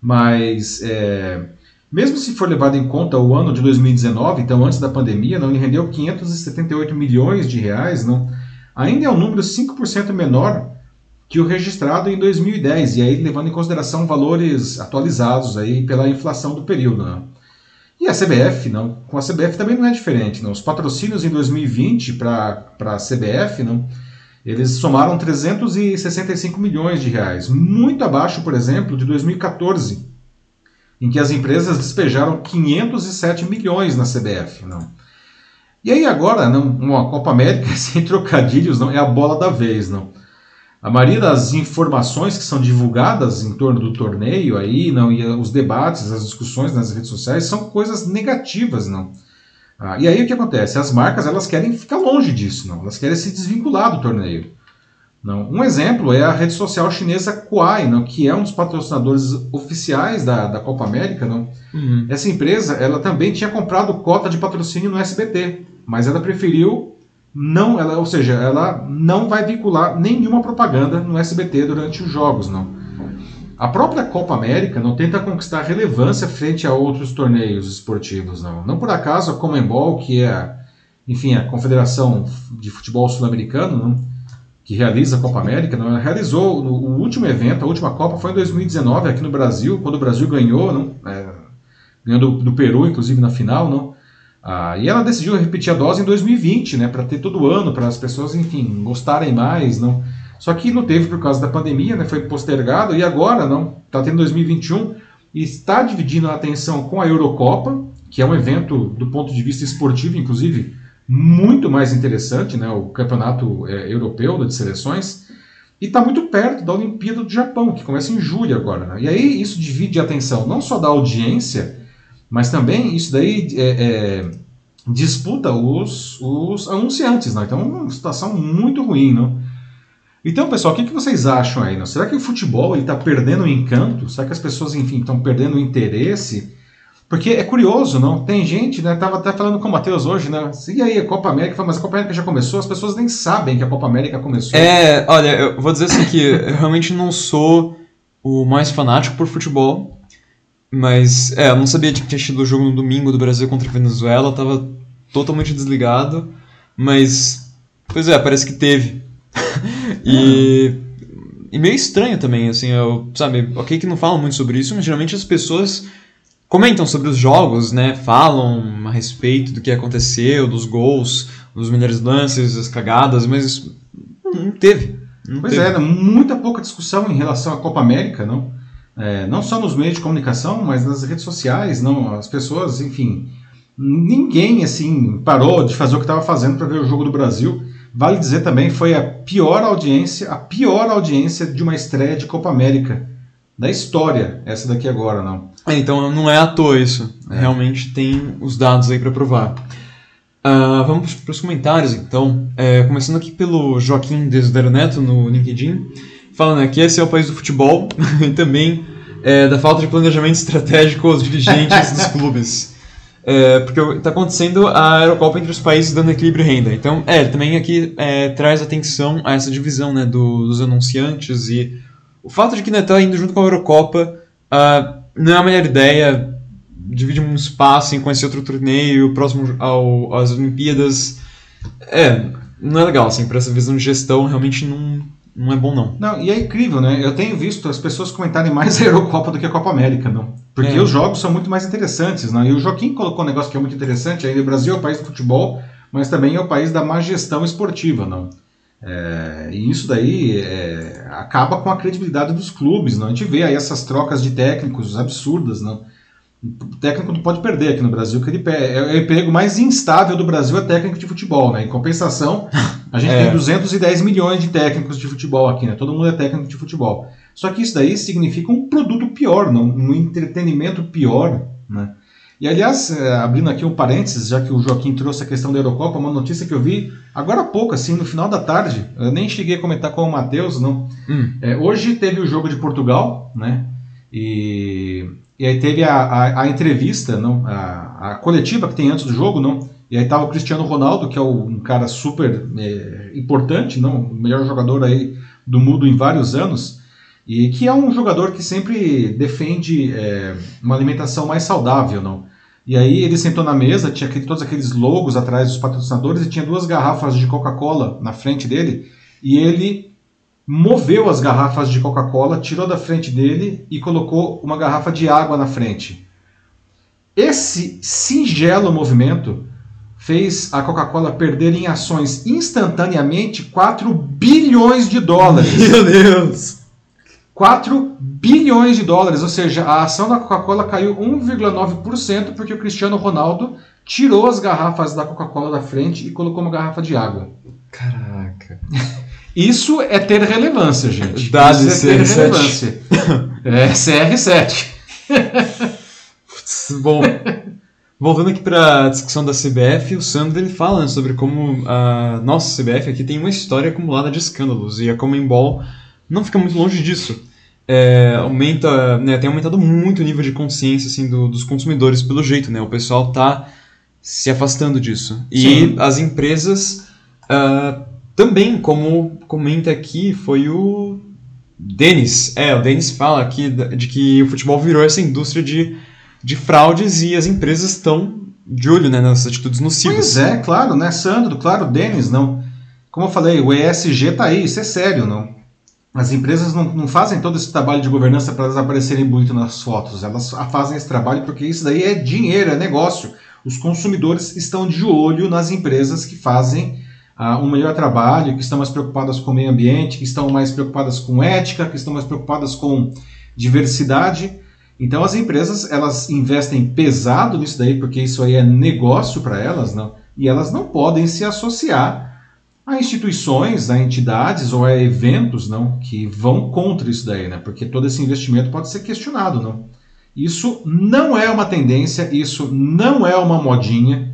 Speaker 1: mas é, mesmo se for levado em conta o ano de 2019, então antes da pandemia, não, ele rendeu 578 milhões de reais, não? Ainda é um número 5% menor que o registrado em 2010, e aí levando em consideração valores atualizados aí pela inflação do período. Né? E a CBF, não, com a CBF também não é diferente. Não? Os patrocínios em 2020 para a CBF, não, eles somaram 365 milhões de reais, muito abaixo, por exemplo, de 2014, em que as empresas despejaram 507 milhões na CBF. Não? E aí agora, não, uma Copa América, sem trocadilhos, não é a bola da vez. Não? A maioria das informações que são divulgadas em torno do torneio aí, não, e os debates, as discussões nas redes sociais são coisas negativas, não. Ah, e aí o que acontece? As marcas elas querem ficar longe disso, não. Elas querem se desvincular do torneio. Não. Um exemplo é a rede social chinesa Kuai, não, que é um dos patrocinadores oficiais da, da Copa América. Não. Uhum. Essa empresa ela também tinha comprado cota de patrocínio no SBT, mas ela preferiu não, ela, ou seja, ela não vai vincular nenhuma propaganda no SBT durante os jogos, não. A própria Copa América não tenta conquistar relevância frente a outros torneios esportivos, não. Não por acaso a Comembol, que é, enfim, a Confederação de Futebol Sul-Americano, que realiza a Copa América, não, ela realizou o último evento, a última Copa foi em 2019 aqui no Brasil, quando o Brasil ganhou, não, é, ganhou do, do Peru, inclusive na final, não. Ah, e ela decidiu repetir a dose em 2020, né, para ter todo ano, para as pessoas, enfim, gostarem mais, não. Só que não teve por causa da pandemia, né, foi postergado e agora não, está tendo 2021 e está dividindo a atenção com a Eurocopa, que é um evento do ponto de vista esportivo, inclusive muito mais interessante, né, o campeonato é, europeu de seleções, e está muito perto da Olimpíada do Japão, que começa em julho agora. Né? E aí isso divide a atenção não só da audiência mas também isso daí é, é, disputa os, os anunciantes, né? Então é uma situação muito ruim, não? Então, pessoal, o que, que vocês acham aí? Não? Será que o futebol está perdendo o encanto? Será que as pessoas, enfim, estão perdendo o interesse? Porque é curioso, não? Tem gente, né? Tava até falando com o Matheus hoje, né? E aí, a Copa América, mas a Copa América já começou, as pessoas nem sabem que a Copa América começou.
Speaker 2: É, olha, eu vou dizer assim que eu realmente não sou o mais fanático por futebol. Mas, é, eu não sabia que tinha tido o jogo no domingo do Brasil contra a Venezuela, tava totalmente desligado, mas, pois é, parece que teve. e, e meio estranho também, assim, eu, sabe, ok que não falam muito sobre isso, mas geralmente as pessoas comentam sobre os jogos, né, falam a respeito do que aconteceu, dos gols, dos melhores lances, as cagadas, mas não teve. Não
Speaker 1: pois
Speaker 2: teve.
Speaker 1: é, muita pouca discussão em relação à Copa América, não? É, não só nos meios de comunicação, mas nas redes sociais, não, as pessoas, enfim, ninguém assim parou de fazer o que estava fazendo para ver o jogo do Brasil. Vale dizer também foi a pior audiência, a pior audiência de uma estreia de Copa América da história, essa daqui agora, não.
Speaker 2: É, então não é à toa isso. É. Realmente tem os dados aí para provar. Uh, vamos para os comentários então. É, começando aqui pelo Joaquim Desidero Neto no LinkedIn falando aqui, esse é o país do futebol e também é, da falta de planejamento estratégico aos dirigentes dos clubes. É, porque está acontecendo a Eurocopa entre os países dando equilíbrio e renda. Então, é, também aqui é, traz atenção a essa divisão né, do, dos anunciantes e o fato de que está né, indo junto com a Eurocopa uh, não é a melhor ideia. Divide um espaço em conhecer outro torneio próximo ao, às Olimpíadas. É, não é legal, assim, para essa visão de gestão realmente não não é bom não.
Speaker 1: Não, e é incrível, né? Eu tenho visto as pessoas comentarem mais a Eurocopa do que a Copa América, não? Porque é. os jogos são muito mais interessantes, não? E o Joaquim colocou um negócio que é muito interessante, aí o Brasil é o país do futebol, mas também é o país da má gestão esportiva, não? É, e isso daí é, acaba com a credibilidade dos clubes, não? A gente vê aí essas trocas de técnicos absurdas, não? O técnico não pode perder aqui no Brasil, que ele é, é o emprego mais instável do Brasil é técnico de futebol, né? Em compensação, a gente é. tem 210 milhões de técnicos de futebol aqui, né? Todo mundo é técnico de futebol. Só que isso daí significa um produto pior, não? um entretenimento pior, né? E aliás, é, abrindo aqui um parênteses, já que o Joaquim trouxe a questão da Eurocopa, uma notícia que eu vi agora há pouco, assim, no final da tarde, eu nem cheguei a comentar com o Matheus, não. Hum. É, hoje teve o jogo de Portugal, né? E e aí teve a, a, a entrevista, não, a, a, coletiva que tem antes do jogo, não. E aí tava o Cristiano Ronaldo, que é um cara super é, importante, não, o melhor jogador aí do mundo em vários anos, e que é um jogador que sempre defende é, uma alimentação mais saudável, não. E aí ele sentou na mesa, tinha aquele, todos aqueles logos atrás dos patrocinadores e tinha duas garrafas de Coca-Cola na frente dele, e ele moveu as garrafas de Coca-Cola, tirou da frente dele e colocou uma garrafa de água na frente. Esse singelo movimento fez a Coca-Cola perder em ações instantaneamente 4 bilhões de dólares.
Speaker 2: Meu Deus!
Speaker 1: 4 bilhões de dólares, ou seja, a ação da Coca-Cola caiu 1,9% porque o Cristiano Ronaldo tirou as garrafas da Coca-Cola da frente e colocou uma garrafa de água.
Speaker 2: Caraca.
Speaker 1: Isso é ter relevância, gente.
Speaker 2: Dado
Speaker 1: Isso é ter
Speaker 2: CR7.
Speaker 1: relevância. É CR7.
Speaker 2: Putz, Bom, voltando aqui para a discussão da CBF, o Sandro ele fala né, sobre como a nossa CBF aqui tem uma história acumulada de escândalos e a Comembol não fica muito longe disso. É, aumenta, né, tem aumentado muito o nível de consciência assim, do- dos consumidores pelo jeito, né? O pessoal tá se afastando disso. E
Speaker 1: Sim.
Speaker 2: as empresas ah, também, como comenta aqui, foi o Denis. É, o Denis fala aqui de que o futebol virou essa indústria de, de fraudes e as empresas estão de olho né, nas atitudes nocivas.
Speaker 1: Pois é, claro, né, Sandro? Claro, Denis, não. Como eu falei, o ESG tá aí, isso é sério, não. As empresas não, não fazem todo esse trabalho de governança para elas aparecerem bonito nas fotos. Elas fazem esse trabalho porque isso daí é dinheiro, é negócio. Os consumidores estão de olho nas empresas que fazem ah, um melhor trabalho, que estão mais preocupadas com o meio ambiente, que estão mais preocupadas com ética, que estão mais preocupadas com diversidade. Então as empresas elas investem pesado nisso daí porque isso aí é negócio para elas, não? E elas não podem se associar a instituições, a entidades ou a eventos, não, que vão contra isso daí, né? Porque todo esse investimento pode ser questionado, não? Isso não é uma tendência, isso não é uma modinha,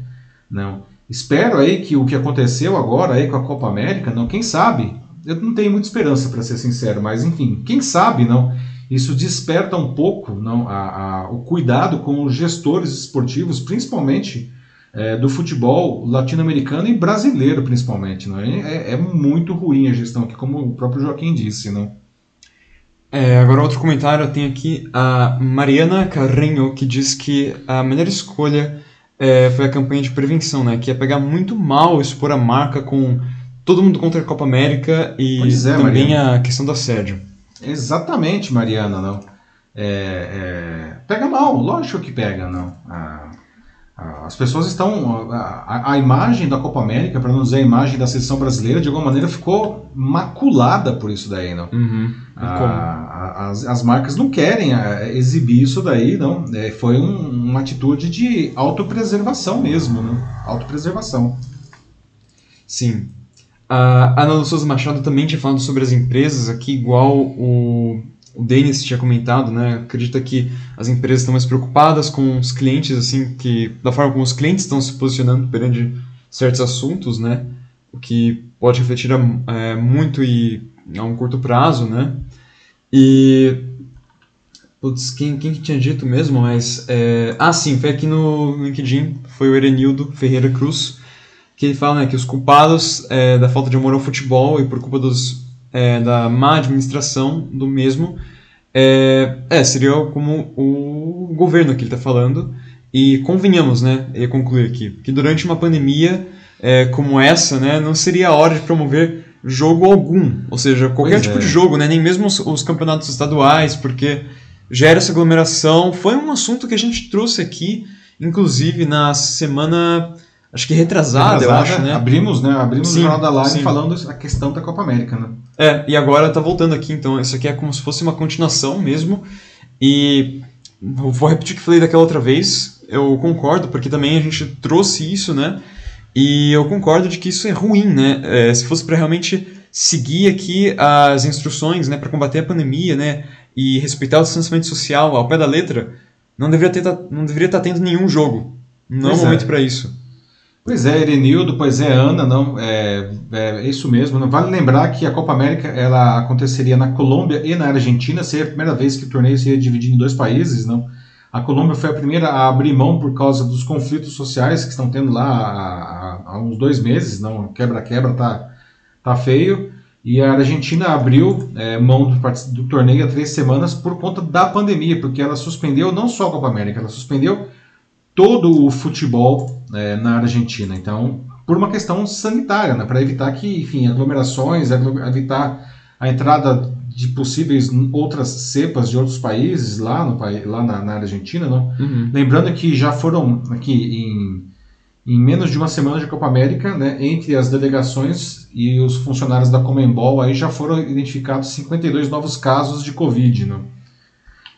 Speaker 1: não. Espero aí que o que aconteceu agora aí com a Copa América, não, quem sabe? Eu não tenho muita esperança para ser sincero, mas enfim, quem sabe, não? Isso desperta um pouco, não, a, a- o cuidado com os gestores esportivos, principalmente é, do futebol latino-americano e brasileiro, principalmente, não é? É, é muito ruim a gestão aqui, como o próprio Joaquim disse, não?
Speaker 2: É, agora outro comentário tem aqui a Mariana Carreño que diz que a melhor escolha é, foi a campanha de prevenção, né? Que é pegar muito mal expor a marca com todo mundo contra a Copa América e
Speaker 1: é,
Speaker 2: também
Speaker 1: Mariana.
Speaker 2: a questão do assédio.
Speaker 1: Exatamente, Mariana, não. É, é, pega mal, lógico que pega, não. A- a- as pessoas estão. A, a- imagem da Copa América, para não dizer a imagem da seleção brasileira, de alguma maneira ficou maculada por isso daí, não.
Speaker 2: Uhum.
Speaker 1: As, as marcas não querem ah, exibir isso daí, não. É, foi um- uma atitude de autopreservação mesmo, né? Autopreservação.
Speaker 2: Sim. A Ana Lu Machado também tinha falado sobre as empresas aqui, igual o, o Denis tinha comentado, né? Acredita que as empresas estão mais preocupadas com os clientes, assim, que da forma como os clientes estão se posicionando perante certos assuntos, né? O que pode refletir é, muito e a um curto prazo, né? E Putz, quem, quem que tinha dito mesmo, mas... é, Ah, sim, foi aqui no LinkedIn, foi o Erenildo Ferreira Cruz, que ele fala né, que os culpados é, da falta de amor ao futebol e por culpa dos, é, da má administração do mesmo é, é, seria como o governo que ele está falando. E convenhamos, né, ele conclui aqui, que durante uma pandemia é, como essa, né, não seria a hora de promover jogo algum, ou seja, qualquer
Speaker 1: Pois
Speaker 2: tipo
Speaker 1: é.
Speaker 2: de jogo, né, nem mesmo os, os campeonatos estaduais, porque gera essa aglomeração. Foi um assunto que a gente trouxe aqui, inclusive na semana, acho que retrasada, eu acho, né?
Speaker 1: Abrimos, né? Abrimos
Speaker 2: Sim,
Speaker 1: o Jornal da Live
Speaker 2: sim.
Speaker 1: falando a questão da Copa América, né?
Speaker 2: É, e agora tá voltando aqui, então isso aqui é como se fosse uma continuação mesmo. E vou repetir o que falei daquela outra vez. Eu concordo, porque também a gente trouxe isso, né? E eu concordo de que isso é ruim, né? É, se fosse para realmente seguir aqui as instruções, né, para combater a pandemia, né, e respeitar o distanciamento social ao pé da letra, não deveria ter não deveria estar tendo nenhum jogo. Não é
Speaker 1: é.
Speaker 2: momento para isso.
Speaker 1: Pois é, Erenildo, pois é, Ana, não, é, é isso mesmo. Não vale lembrar que a Copa América ela aconteceria na Colômbia e na Argentina, seria a primeira vez que o torneio seria dividido em dois países, não? A Colômbia foi a primeira a abrir mão por causa dos conflitos sociais que estão tendo lá há, há- uns dois meses, não? Quebra-quebra tá, tá feio. E a Argentina abriu é, mão do, do torneio há três semanas por conta da pandemia, porque ela suspendeu não só a Copa América, ela suspendeu todo o futebol é, na Argentina. Então, por uma questão sanitária, né, para evitar que, enfim, aglomerações, aglo- evitar a entrada de possíveis outras cepas de outros países lá, no, lá na, na Argentina, não? Uhum. Lembrando que já foram aqui em, em menos de uma semana de Copa América, né, entre as delegações e os funcionários da Comembol, aí já foram identificados 52 novos casos de Covid, não?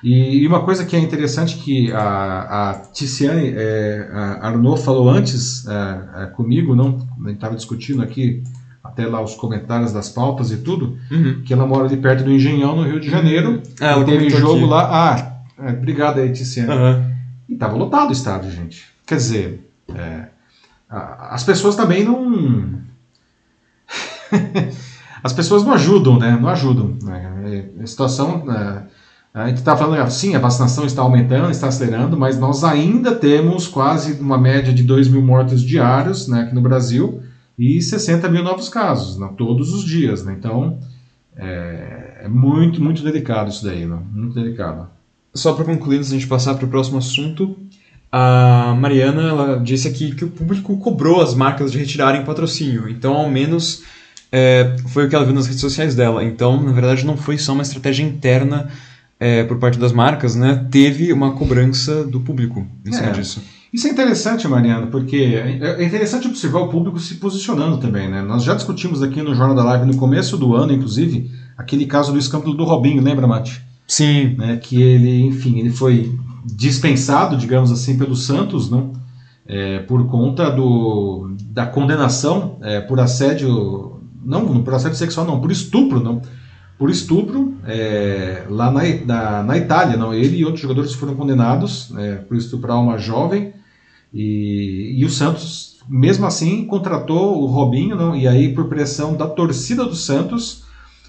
Speaker 1: E, e uma coisa que é interessante que a, a Ticiane é, a Arnaud falou antes é, é, comigo, não, a gente estava discutindo aqui até lá os comentários das pautas e tudo, uhum. que ela mora ali perto do Engenhão, no Rio de Janeiro. Uhum. Ah, ela teve jogo aqui. lá. Ah, é, obrigado aí, Ticiane. Uhum. E estava lotado o estádio, gente. Quer dizer, é, as pessoas também não. as pessoas não ajudam, né? Não ajudam. Né? A situação. A gente está falando assim, a vacinação está aumentando, está acelerando, mas nós ainda temos quase uma média de 2 mil mortos diários né, aqui no Brasil e 60 mil novos casos, né, todos os dias. Né? Então, é, é, muito, muito delicado isso daí, né? muito delicado.
Speaker 2: Só para concluir, antes de a gente passar para o próximo assunto, a Mariana ela disse aqui que o público cobrou as marcas de retirarem patrocínio, então ao menos é, foi o que ela viu nas redes sociais dela. Então, na verdade, não foi só uma estratégia interna é, por parte das marcas, né, teve uma cobrança do público em cima
Speaker 1: é.
Speaker 2: disso.
Speaker 1: Isso é interessante, Mariana, porque é, é interessante observar o público se posicionando também. Né? Nós já discutimos aqui no Jornal da Live no começo do ano, inclusive, aquele caso do escândalo do Robinho, lembra, Mate?
Speaker 2: Sim.
Speaker 1: Né, que ele, enfim, ele foi dispensado, digamos assim, pelo Santos, não? É, por conta do, da condenação é, por assédio, não por assédio sexual, não, por estupro, não por estupro é, lá na, na, na, Itália. Não, ele e outros jogadores foram condenados é, por estuprar uma jovem e, e o Santos, mesmo assim, contratou o Robinho não, e aí por pressão da torcida do Santos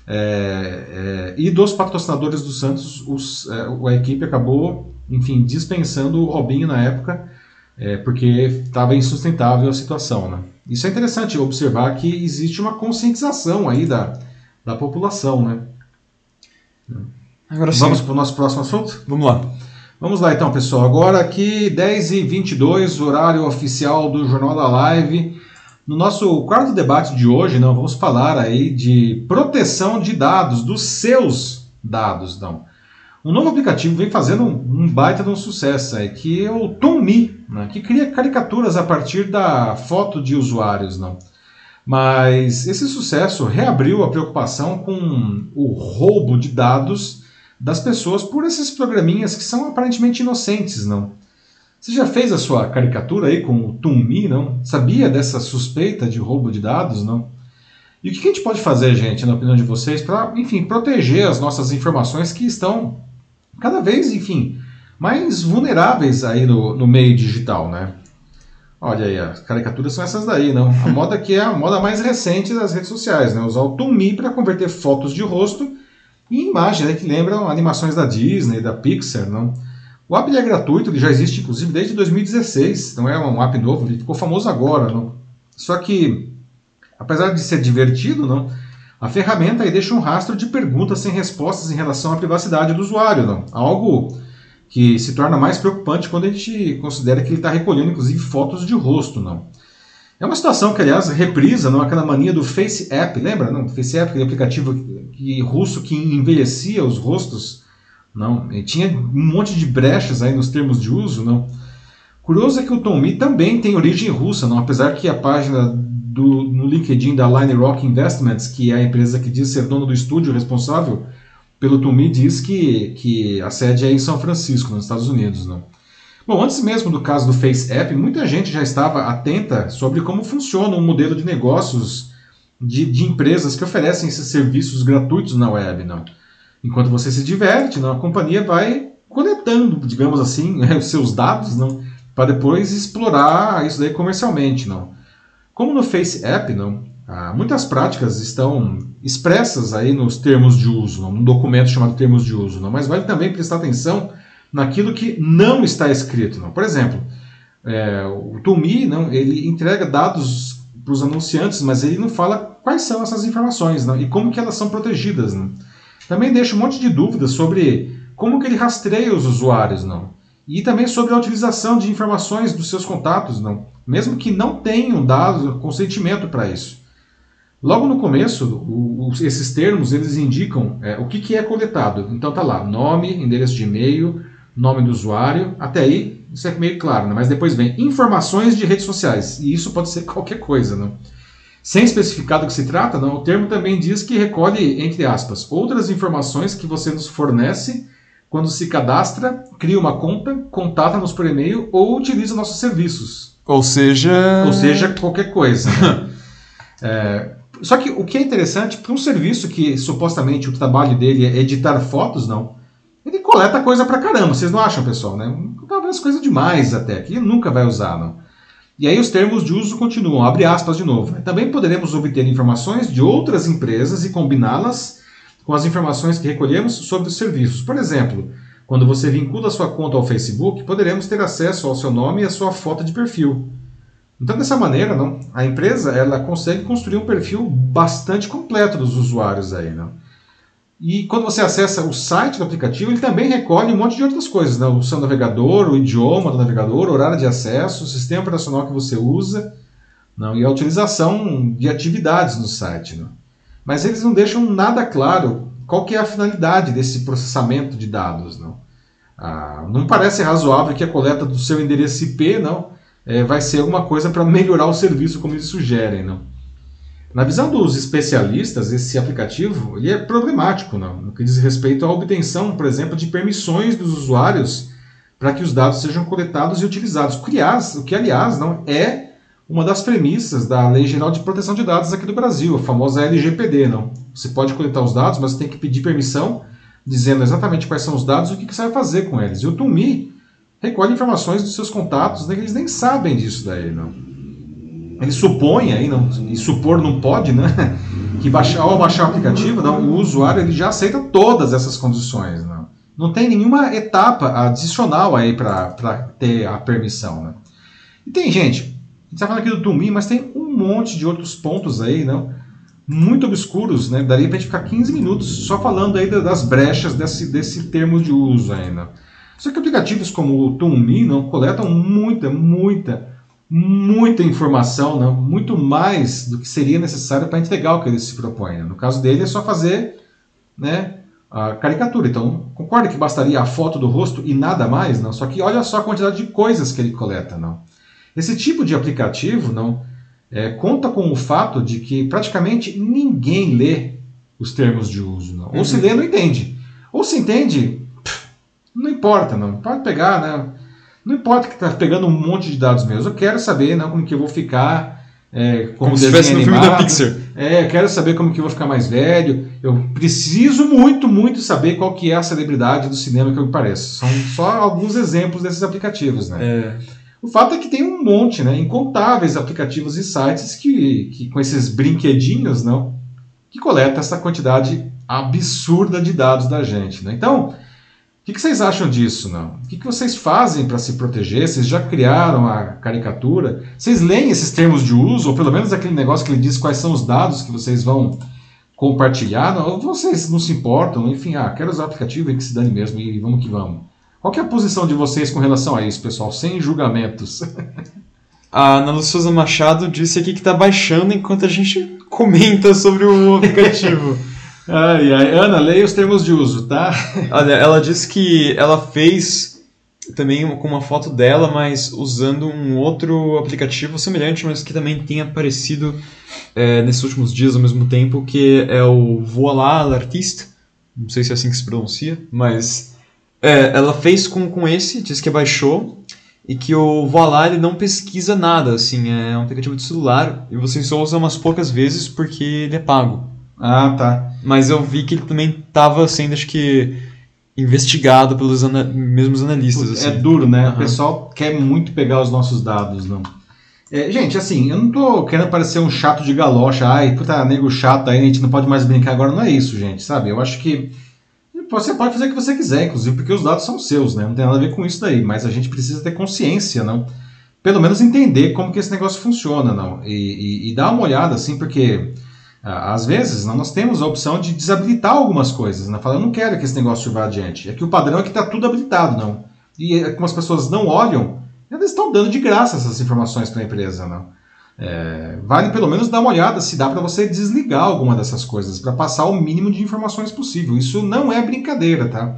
Speaker 1: é, é e dos patrocinadores do Santos, os, é, a equipe acabou, enfim, dispensando o Robinho na época é, porque estava insustentável a situação. Né? Isso é interessante observar que existe uma conscientização aí da da população, né? Agora sim. Vamos para o nosso próximo assunto?
Speaker 2: Vamos lá.
Speaker 1: Vamos lá então, pessoal. Agora aqui, 10h22, horário oficial do Jornal da Live. No nosso quarto debate de hoje, não, vamos falar aí de proteção de dados, dos seus dados. Não. Um novo aplicativo vem fazendo um, um baita de um sucesso, aí, que é o TomMe, né, que cria caricaturas a partir da foto de usuários. Não. Mas esse sucesso reabriu a preocupação com o roubo de dados das pessoas por esses programinhas que são aparentemente inocentes, não? Você já fez a sua caricatura aí com o Tumi, não? Sabia dessa suspeita de roubo de dados, não? E o que a gente pode fazer, gente, na opinião de vocês, para, enfim, proteger as nossas informações que estão cada vez, enfim, mais vulneráveis aí no, no meio digital, né? Olha aí, as caricaturas são essas daí, não? A moda que é a moda mais recente das redes sociais, né? Usar o Tumi para converter fotos de rosto em imagens né, que lembram animações da Disney, da Pixar, não? O app é gratuito, ele já existe inclusive desde 2016, não é um app novo, ele ficou famoso agora, não? Só que, apesar de ser divertido, não? A ferramenta aí deixa um rastro de perguntas sem respostas em relação à privacidade do usuário, não? Algo que se torna mais preocupante quando a gente considera que ele está recolhendo, inclusive, fotos de rosto, não. É uma situação que, aliás, reprisa não, aquela mania do Face App, lembra? Não, Face App, aquele aplicativo que, russo que envelhecia os rostos, não. E tinha um monte de brechas aí nos termos de uso, não. Curioso é que o Tommy também tem origem russa, não, apesar que a página do, no LinkedIn da Line Rock Investments, que é a empresa que diz ser dona do estúdio responsável pelo Tumi diz que, que a sede é em São Francisco, nos Estados Unidos. Não? Bom, antes mesmo do caso do Face App, muita gente já estava atenta sobre como funciona o um modelo de negócios de, de, empresas que oferecem esses serviços gratuitos na web. Não? Enquanto você se diverte, não, a companhia vai coletando, digamos assim, os seus dados não, para depois explorar isso daí comercialmente. Não? Como no Face App, não, ah, muitas práticas estão expressas aí nos termos de uso, num documento chamado termos de uso, não? mas vale também prestar atenção naquilo que não está escrito. Não? Por exemplo, é, o Tumi não, ele entrega dados para os anunciantes, mas ele não fala quais são essas informações não? e como que elas são protegidas. Não? Também deixa um monte de dúvidas sobre como que ele rastreia os usuários, não? E também sobre a utilização de informações dos seus contatos, não? Mesmo que não tenham dado consentimento para isso. Logo no começo, o, o, esses termos eles indicam é, o que, que é coletado. Então tá lá, nome, endereço de e-mail, nome do usuário, até aí isso é meio claro, né? mas depois vem informações de redes sociais, e isso pode ser qualquer coisa. Né? Sem especificar do que se trata, não, o termo também diz que recolhe, entre aspas, outras informações que você nos fornece quando se cadastra, cria uma conta, contata-nos por e-mail ou utiliza nossos serviços.
Speaker 2: Ou seja.
Speaker 1: Ou seja, qualquer coisa. Né? é, só que o que é interessante, para um serviço que supostamente o trabalho dele é editar fotos, não. Ele coleta coisa pra caramba, vocês não acham, pessoal, né? Talvez coisa demais até, que ele nunca vai usar, não. E aí os termos de uso continuam, abre aspas de novo. Também poderemos obter informações de outras empresas e combiná-las com as informações que recolhemos sobre os serviços. Por exemplo, quando você vincula sua conta ao Facebook, poderemos ter acesso ao seu nome e à sua foto de perfil. Então, dessa maneira, não, a empresa ela consegue construir um perfil bastante completo dos usuários aí, não? E quando você acessa o site do aplicativo, ele também recolhe um monte de outras coisas, né? o seu navegador, o idioma do navegador, o horário de acesso, o sistema operacional que você usa, não, e a utilização de atividades no site. Não. Mas eles não deixam nada claro qual que é a finalidade desse processamento de dados. Não, ah, não parece razoável que a coleta do seu endereço IP não é, vai ser alguma coisa para melhorar o serviço, como eles sugerem. Não. Na visão dos especialistas, esse aplicativo ele é problemático não? no que diz respeito à obtenção, por exemplo, de permissões dos usuários para que os dados sejam coletados e utilizados. O que, aliás, não é uma das premissas da Lei Geral de Proteção de Dados aqui do Brasil, a famosa LGPD. Não? Você pode coletar os dados, mas tem que pedir permissão, dizendo exatamente quais são os dados e o que você vai fazer com eles. E o TUMI recolhe informações dos seus contatos, né, eles nem sabem disso daí, não. Ele supõe aí, não, e supor não pode, né, que baixar, ao baixar o aplicativo, não, o usuário ele já aceita todas essas condições, não. Não tem nenhuma etapa adicional aí para ter a permissão, né. E tem gente, a gente está falando aqui do Tumi, mas tem um monte de outros pontos aí, não, muito obscuros, né, daria para a gente ficar 15 minutos só falando aí das brechas desse, desse termo de uso ainda. Só que aplicativos como o TuneMe não coletam muita, muita, muita informação, não? muito mais do que seria necessário para entregar o que ele se propõe. Né? No caso dele é só fazer né, a caricatura. Então, concorda que bastaria a foto do rosto e nada mais? Não? Só que olha só a quantidade de coisas que ele coleta. Não? Esse tipo de aplicativo não é, conta com o fato de que praticamente ninguém lê os termos de uso. Não? Ou uhum. se lê, não entende. Ou se entende, importa, não. Pode pegar, né? Não importa que está pegando um monte de dados meus. Eu quero saber né, como que eu vou ficar é, como, como se estivesse no filme da Pixar. É, eu quero saber como que eu vou ficar mais velho. Eu preciso muito, muito saber qual que é a celebridade do cinema que eu me pareço. São só alguns exemplos desses aplicativos, né? É. O fato é que tem um monte, né? Incontáveis aplicativos e sites que, que com esses brinquedinhos, não, que coleta essa quantidade absurda de dados da gente, né? Então, que, que vocês acham disso, não? O que, que vocês fazem para se proteger? Vocês já criaram a caricatura? Vocês leem esses termos de uso, ou pelo menos aquele negócio que ele diz quais são os dados que vocês vão compartilhar? Não? Ou vocês não se importam? Enfim, ah, quero usar o aplicativo e que se dane mesmo, e vamos que vamos. Qual é a posição de vocês com relação a isso, pessoal? Sem julgamentos.
Speaker 2: A Ana Souza Machado disse aqui que está baixando enquanto a gente comenta sobre o aplicativo.
Speaker 1: Ai, ai. Ana, leia os termos de uso, tá?
Speaker 2: Olha, ela disse que ela fez também com uma foto dela, mas usando um outro aplicativo semelhante, mas que também tem aparecido é, nesses últimos dias ao mesmo tempo, que é o Voila l'Artiste. Não sei se é assim que se pronuncia, mas é, ela fez com, com esse, disse que baixou, e que o Voila ele não pesquisa nada, assim, é um aplicativo de celular, e você só usa umas poucas vezes porque ele é pago.
Speaker 1: Ah, tá.
Speaker 2: Mas eu vi que ele também estava sendo, acho que, investigado pelos ana mesmos analistas.
Speaker 1: Assim. É duro, né? Uhum. O pessoal quer muito pegar os nossos dados, não. É, gente, assim, eu não tô querendo parecer um chato de galocha, ai, puta, nego chato aí, a gente não pode mais brincar agora, não é isso, gente, sabe? Eu acho que você pode fazer o que você quiser, inclusive, porque os dados são seus, né? Não tem nada a ver com isso daí, mas a gente precisa ter consciência, não? Pelo menos entender como que esse negócio funciona, não? E, e, e dar uma olhada, assim, porque às vezes, nós temos a opção de desabilitar algumas coisas. Né? Fala, eu não quero que esse negócio vá adiante. É que o padrão é que está tudo habilitado, não. E é como as pessoas não olham, eles estão dando de graça essas informações para a empresa, não. É, vale pelo menos dar uma olhada se dá para você desligar alguma dessas coisas, para passar o mínimo de informações possível. Isso não é brincadeira, tá?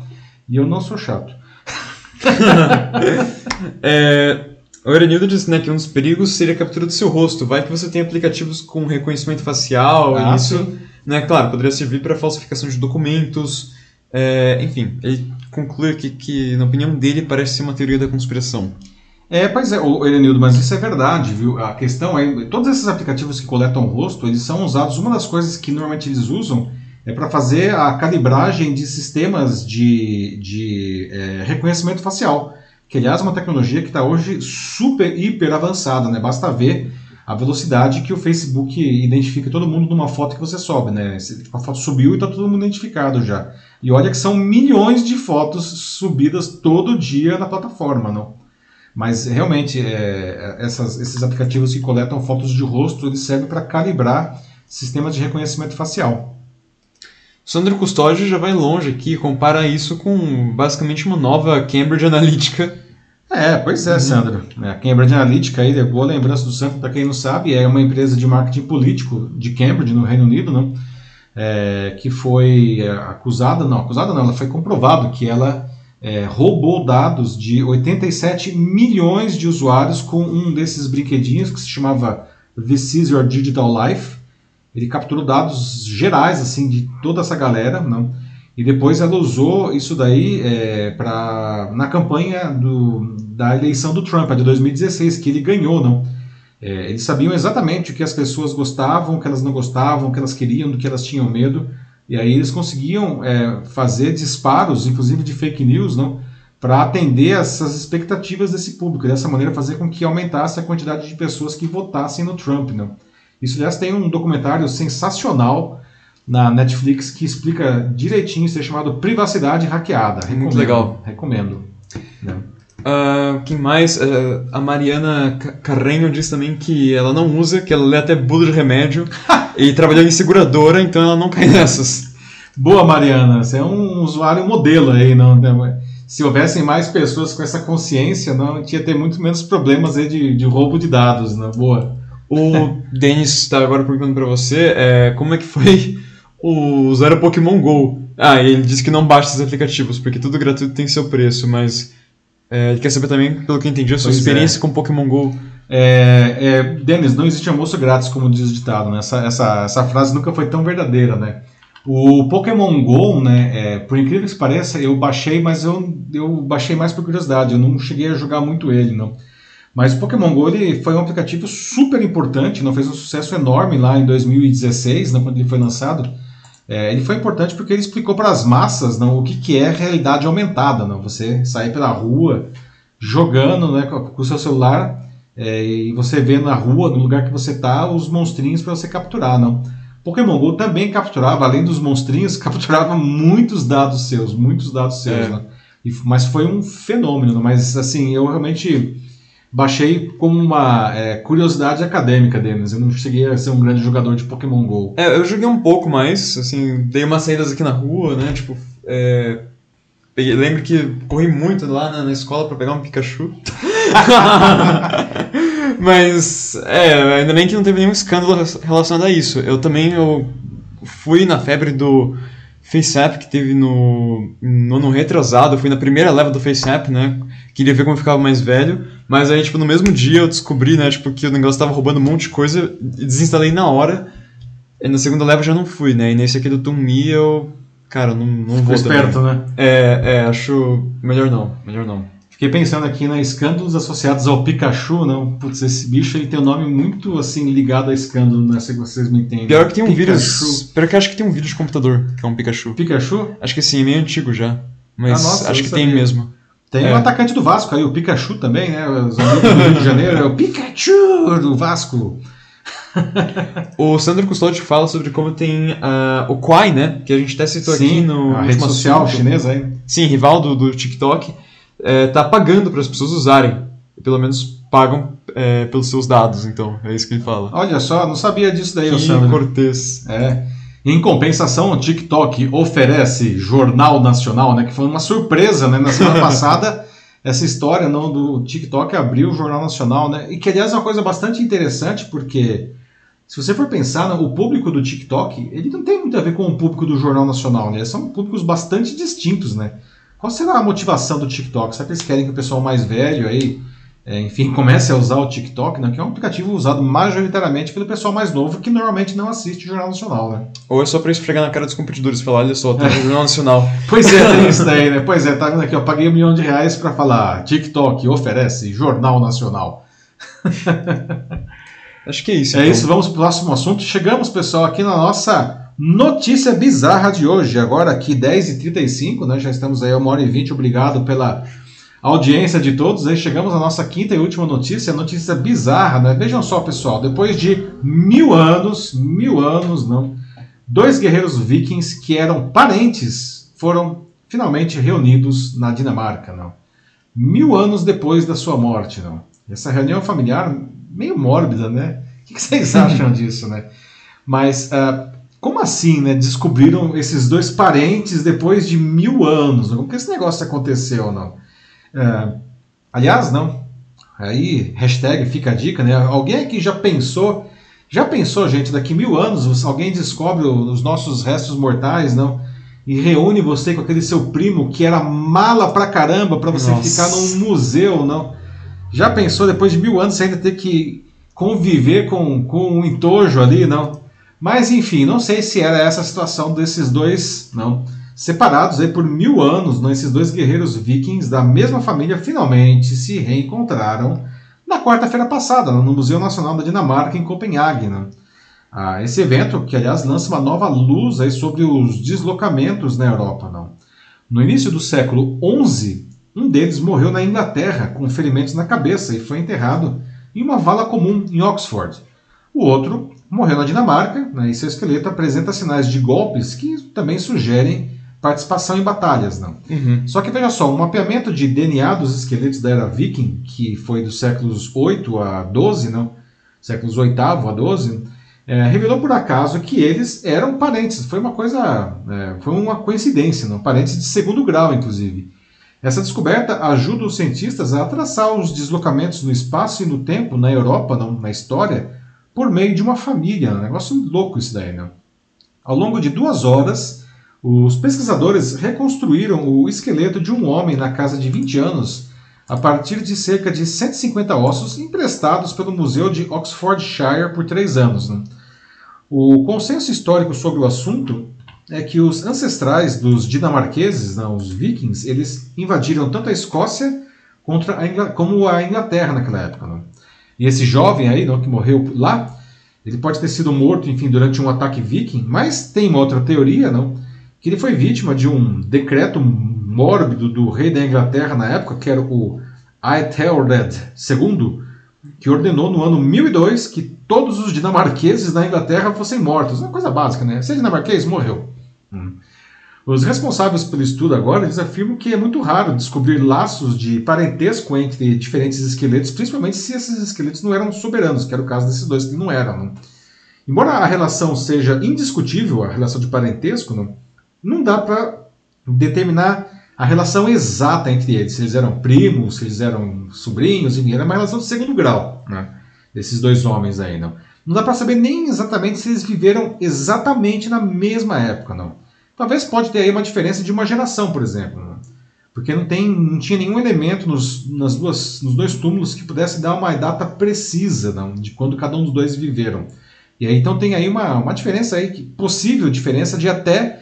Speaker 1: E eu não sou chato.
Speaker 2: é, o Erenildo disse né, que um dos perigos seria a captura do seu rosto. Vai que você tem aplicativos com reconhecimento facial, ah, e isso, né, claro, poderia servir para falsificação de documentos. É, enfim, ele conclui que, que, na opinião dele, parece ser uma teoria da conspiração.
Speaker 1: É, pois é, Erenildo, mas isso é verdade, viu? A questão é, todos esses aplicativos que coletam o rosto, eles são usados, uma das coisas que normalmente eles usam é para fazer a calibragem de sistemas de, de é, reconhecimento facial, que aliás é uma tecnologia que está hoje super, hiper avançada, né? Basta ver a velocidade que o Facebook identifica todo mundo numa foto que você sobe, né? A foto subiu e está todo mundo identificado já. E olha que são milhões de fotos subidas todo dia na plataforma, não? Mas realmente, é, essas, esses aplicativos que coletam fotos de rosto, eles servem para calibrar sistemas de reconhecimento facial.
Speaker 2: Sandro Custódio já vai longe aqui, compara isso com basicamente uma nova Cambridge Analytica.
Speaker 1: É, pois é, uhum. Sandro. A Cambridge Analytica, aí, boa lembrança do Sandro, para quem não sabe, é uma empresa de marketing político de Cambridge, no Reino Unido, não? É, que foi é, acusada, não, acusada não, ela foi comprovado que ela é, roubou dados de 87 milhões de usuários com um desses brinquedinhos que se chamava This Is Your Digital Life. Ele capturou dados gerais assim de toda essa galera, não? E depois ela usou isso daí é, para na campanha do, da eleição do Trump, a de 2016, que ele ganhou, não? É, eles sabiam exatamente o que as pessoas gostavam, o que elas não gostavam, o que elas queriam, do que elas tinham medo. E aí eles conseguiam é, fazer disparos, inclusive de fake news, não? para atender essas expectativas desse público, dessa maneira fazer com que aumentasse a quantidade de pessoas que votassem no Trump. Não? Isso, aliás, tem um documentário sensacional na Netflix que explica direitinho, isso é chamado Privacidade Hackeada.
Speaker 2: Recomendo, Muito legal.
Speaker 1: Recomendo.
Speaker 2: Né? Uh, quem mais? Uh, a Mariana Carrenho diz também que ela não usa, que ela lê até bula de remédio e trabalhou em seguradora, então ela não cai nessas.
Speaker 1: Boa, Mariana. Você é um usuário modelo aí, não? Né? Se houvessem mais pessoas com essa consciência, não tinha ter muito menos problemas aí de, de roubo de dados, né? Boa.
Speaker 2: O Denis está agora perguntando para você é, como é que foi o usar o Pokémon GO. Ah, ele disse que não baixa esses aplicativos, porque tudo gratuito tem seu preço, mas é, ele quer saber também, pelo que eu entendi, a sua pois experiência é. com Pokémon GO.
Speaker 1: É, é, Denis, não existe almoço grátis, como diz o ditado, né? Essa, essa, essa frase nunca foi tão verdadeira, né? O Pokémon GO, né, é, por incrível que pareça, eu baixei, mas eu, eu baixei mais por curiosidade, eu não cheguei a jogar muito ele, não. Mas o Pokémon GO ele foi um aplicativo super importante, não fez um sucesso enorme lá em 2016, não, quando ele foi lançado. É, ele foi importante porque ele explicou para as massas não, o que, que é realidade aumentada. Não? Você sair pela rua jogando né, com o seu celular é, e você vê na rua, no lugar que você está, os monstrinhos para você capturar. Não? Pokémon GO também capturava, além dos monstrinhos, capturava muitos dados seus, muitos dados seus. É. Né? E, mas foi um fenômeno. Mas assim, eu realmente baixei como uma é, curiosidade acadêmica, Denis. Eu não cheguei a ser um grande jogador de Pokémon GO.
Speaker 2: É, eu joguei um pouco mais, assim, dei umas saídas aqui na rua, né? Tipo, é, peguei, lembro que corri muito lá na, na escola para pegar um Pikachu. Mas, é, ainda bem que não teve nenhum escândalo relacionado a isso. Eu também eu fui na febre do FaceApp que teve no, no ano retrasado, fui na primeira leva do FaceApp, né? Queria ver como eu ficava mais velho, mas aí, tipo, no mesmo dia eu descobri, né, tipo, que o negócio tava roubando um monte de coisa e desinstalei na hora. E na segunda leva eu já não fui, né? E nesse aqui do Tumi eu, cara, não, não
Speaker 1: Ficou
Speaker 2: vou
Speaker 1: esperto,
Speaker 2: também.
Speaker 1: né?
Speaker 2: É, é, acho melhor não, melhor não.
Speaker 1: Fiquei pensando aqui na escândalos associados ao Pikachu, não? Putz, esse bicho ele tem um nome muito assim ligado a escândalo, né? Se vocês me entendem.
Speaker 2: Pior que tem um Pikachu. vírus. Pior que acho que tem um vírus de computador, que é um Pikachu.
Speaker 1: Pikachu?
Speaker 2: Acho que sim, é meio antigo já. Mas ah, nossa, acho que sabia. tem mesmo.
Speaker 1: Tem é. um atacante do Vasco aí, o Pikachu também, né? Os amigos do Rio de Janeiro, é o Pikachu do Vasco.
Speaker 2: o Sandro Custódio fala sobre como tem uh, o Quai, né? Que a gente até citou
Speaker 1: Sim,
Speaker 2: aqui no.
Speaker 1: A rede social assunto. chinesa aí.
Speaker 2: Sim, rival do, do TikTok é, tá pagando para as pessoas usarem. Pelo menos pagam é, pelos seus dados, então. É isso que ele fala.
Speaker 1: Olha só, não sabia disso daí,
Speaker 2: que
Speaker 1: Sandro.
Speaker 2: cortês.
Speaker 1: É. Em compensação, o TikTok oferece Jornal Nacional, né, que foi uma surpresa né, na semana passada. essa história não do TikTok abriu o Jornal Nacional, né? E que aliás é uma coisa bastante interessante porque se você for pensar, o público do TikTok, ele não tem muito a ver com o público do Jornal Nacional, né? São públicos bastante distintos, né? Qual será a motivação do TikTok? Será que eles querem que o pessoal mais velho aí, é, enfim, comece a usar o TikTok, né? Que é um aplicativo usado majoritariamente pelo pessoal mais novo que normalmente não assiste o Jornal Nacional, né?
Speaker 2: Ou é só para esfregar na cara dos competidores, falar, olha só, tá no Jornal Nacional.
Speaker 1: pois é, tem isso daí, né? Pois é, tá vendo aqui, eu paguei um milhão de reais para falar TikTok oferece Jornal Nacional.
Speaker 2: Acho que é isso.
Speaker 1: É então. isso, vamos para o próximo assunto. Chegamos, pessoal, aqui na nossa notícia bizarra de hoje. Agora aqui 10h35, né? Já estamos aí a uma hora e vinte. Obrigado pela audiência de todos. Aí chegamos à nossa quinta e última notícia, notícia bizarra, né? Vejam só, pessoal, depois de mil anos, mil anos, não, dois guerreiros vikings que eram parentes foram finalmente reunidos na Dinamarca, não. Mil anos depois da sua morte, não. Essa reunião familiar meio mórbida, né? O que vocês acham disso, né? Mas uh, como assim, né? Descobriram esses dois parentes depois de mil anos? Como que esse negócio aconteceu, não? Uh, aliás, não. Aí, hashtag fica a dica, né? Alguém aqui já pensou, já pensou, gente, daqui mil anos alguém descobre os nossos restos mortais, não? E reúne você com aquele seu primo que era mala pra caramba para você Nossa. ficar num museu, não? Já pensou depois de mil anos você ainda ter que conviver com, com um entojo ali, não? Mas enfim, não sei se era essa a situação desses dois, não? Separados aí por mil anos, não? Esses dois guerreiros vikings da mesma família finalmente se reencontraram na quarta-feira passada, no Museu Nacional da Dinamarca, em Copenhague, não? Ah, esse evento, que aliás lança uma nova luz aí sobre os deslocamentos na Europa, não? No início do século XI, um deles morreu na Inglaterra com ferimentos na cabeça e foi enterrado em uma vala comum em Oxford. O outro morreu na Dinamarca né, e seu esqueleto apresenta sinais de golpes que também sugerem participação em batalhas. Não? Uhum. Só que veja só, um mapeamento de DNA dos esqueletos da era viking, que foi dos séculos 8 a 12, não? séculos 8 a 12, é, revelou por acaso que eles eram parentes. Foi uma coisa, é, foi uma coincidência, não? parentes de segundo grau, inclusive. Essa descoberta ajuda os cientistas a traçar os deslocamentos no espaço e no tempo na Europa, não, na história, por meio de uma família. Um negócio louco isso daí, né? Ao longo de duas horas, os pesquisadores reconstruíram o esqueleto de um homem na casa de 20 anos a partir de cerca de 150 ossos emprestados pelo Museu de Oxfordshire por três anos. Né? O consenso histórico sobre o assunto é que os ancestrais dos dinamarqueses, não, os vikings, eles invadiram tanto a Escócia contra a como a Inglaterra naquela época. Não? E esse jovem aí, não, que morreu lá, ele pode ter sido morto, enfim, durante um ataque viking, mas tem uma outra teoria, não, que ele foi vítima de um decreto mórbido do rei da Inglaterra na época, que era o Aethelred II, que ordenou no ano 1002 que todos os dinamarqueses da Inglaterra fossem mortos. Uma coisa básica, né? Ser dinamarquês morreu. Hum. Os responsáveis pelo estudo agora eles afirmam que é muito raro descobrir laços de parentesco entre diferentes esqueletos, principalmente se esses esqueletos não eram soberanos, que era o caso desses dois que não eram. Né? Embora a relação seja indiscutível, a relação de parentesco, não, não dá para determinar a relação exata entre eles, se eles eram primos, se eles eram sobrinhos, enfim, era uma relação de segundo grau, né? desses dois homens aí, não. Não dá para saber nem exatamente se eles viveram exatamente na mesma época, não. Talvez pode ter aí uma diferença de uma geração, por exemplo, não? porque não, tem, não tinha nenhum elemento nos, nas duas, nos dois túmulos que pudesse dar uma data precisa não, de quando cada um dos dois viveram. E aí então tem aí uma, uma diferença aí, possível diferença de até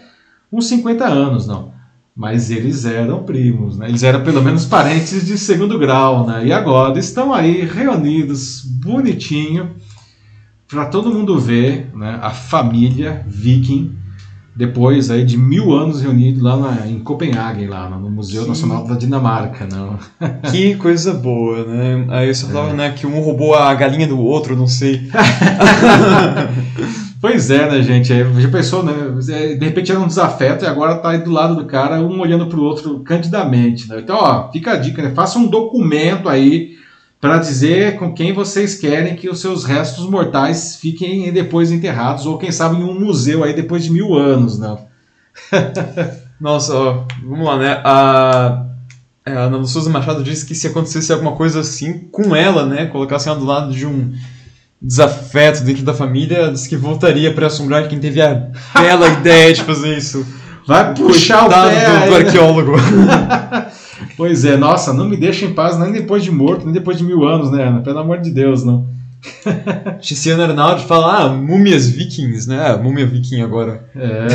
Speaker 1: uns 50 anos, não. Mas eles eram primos, né? Eles eram pelo menos parentes de segundo grau, né? E agora estão aí reunidos, bonitinho, para todo mundo ver, né? A família viking depois aí de mil anos reunidos lá na, em Copenhague, lá no Museu que... Nacional da Dinamarca, não?
Speaker 2: Que coisa boa, né? Aí você falava, é. né, que um roubou a galinha do outro, não sei.
Speaker 1: pois é, né, gente? Já pensou, né? De repente era um desafeto e agora tá aí do lado do cara, um olhando pro outro candidamente, né? Então, ó, fica a dica, né? Faça um documento aí para dizer com quem vocês querem que os seus restos mortais fiquem depois enterrados, ou quem sabe em um museu aí depois de mil anos, né?
Speaker 2: Nossa, ó, vamos lá, né? A, É, a Ana Souza Machado disse que se acontecesse alguma coisa assim com ela, né, colocasse ela do lado de um desafeto dentro da família, disse que voltaria para assombrar quem teve a bela ideia de fazer isso.
Speaker 1: Vai puxar o pé.
Speaker 2: do, arqueólogo.
Speaker 1: Pois é, nossa, não me deixa em paz nem depois de morto, nem depois de mil anos, né, Ana? Pelo amor de Deus, não.
Speaker 2: Tiziano Arnaldi fala, ah, múmias vikings, né? Ah, múmia viking agora.
Speaker 1: É.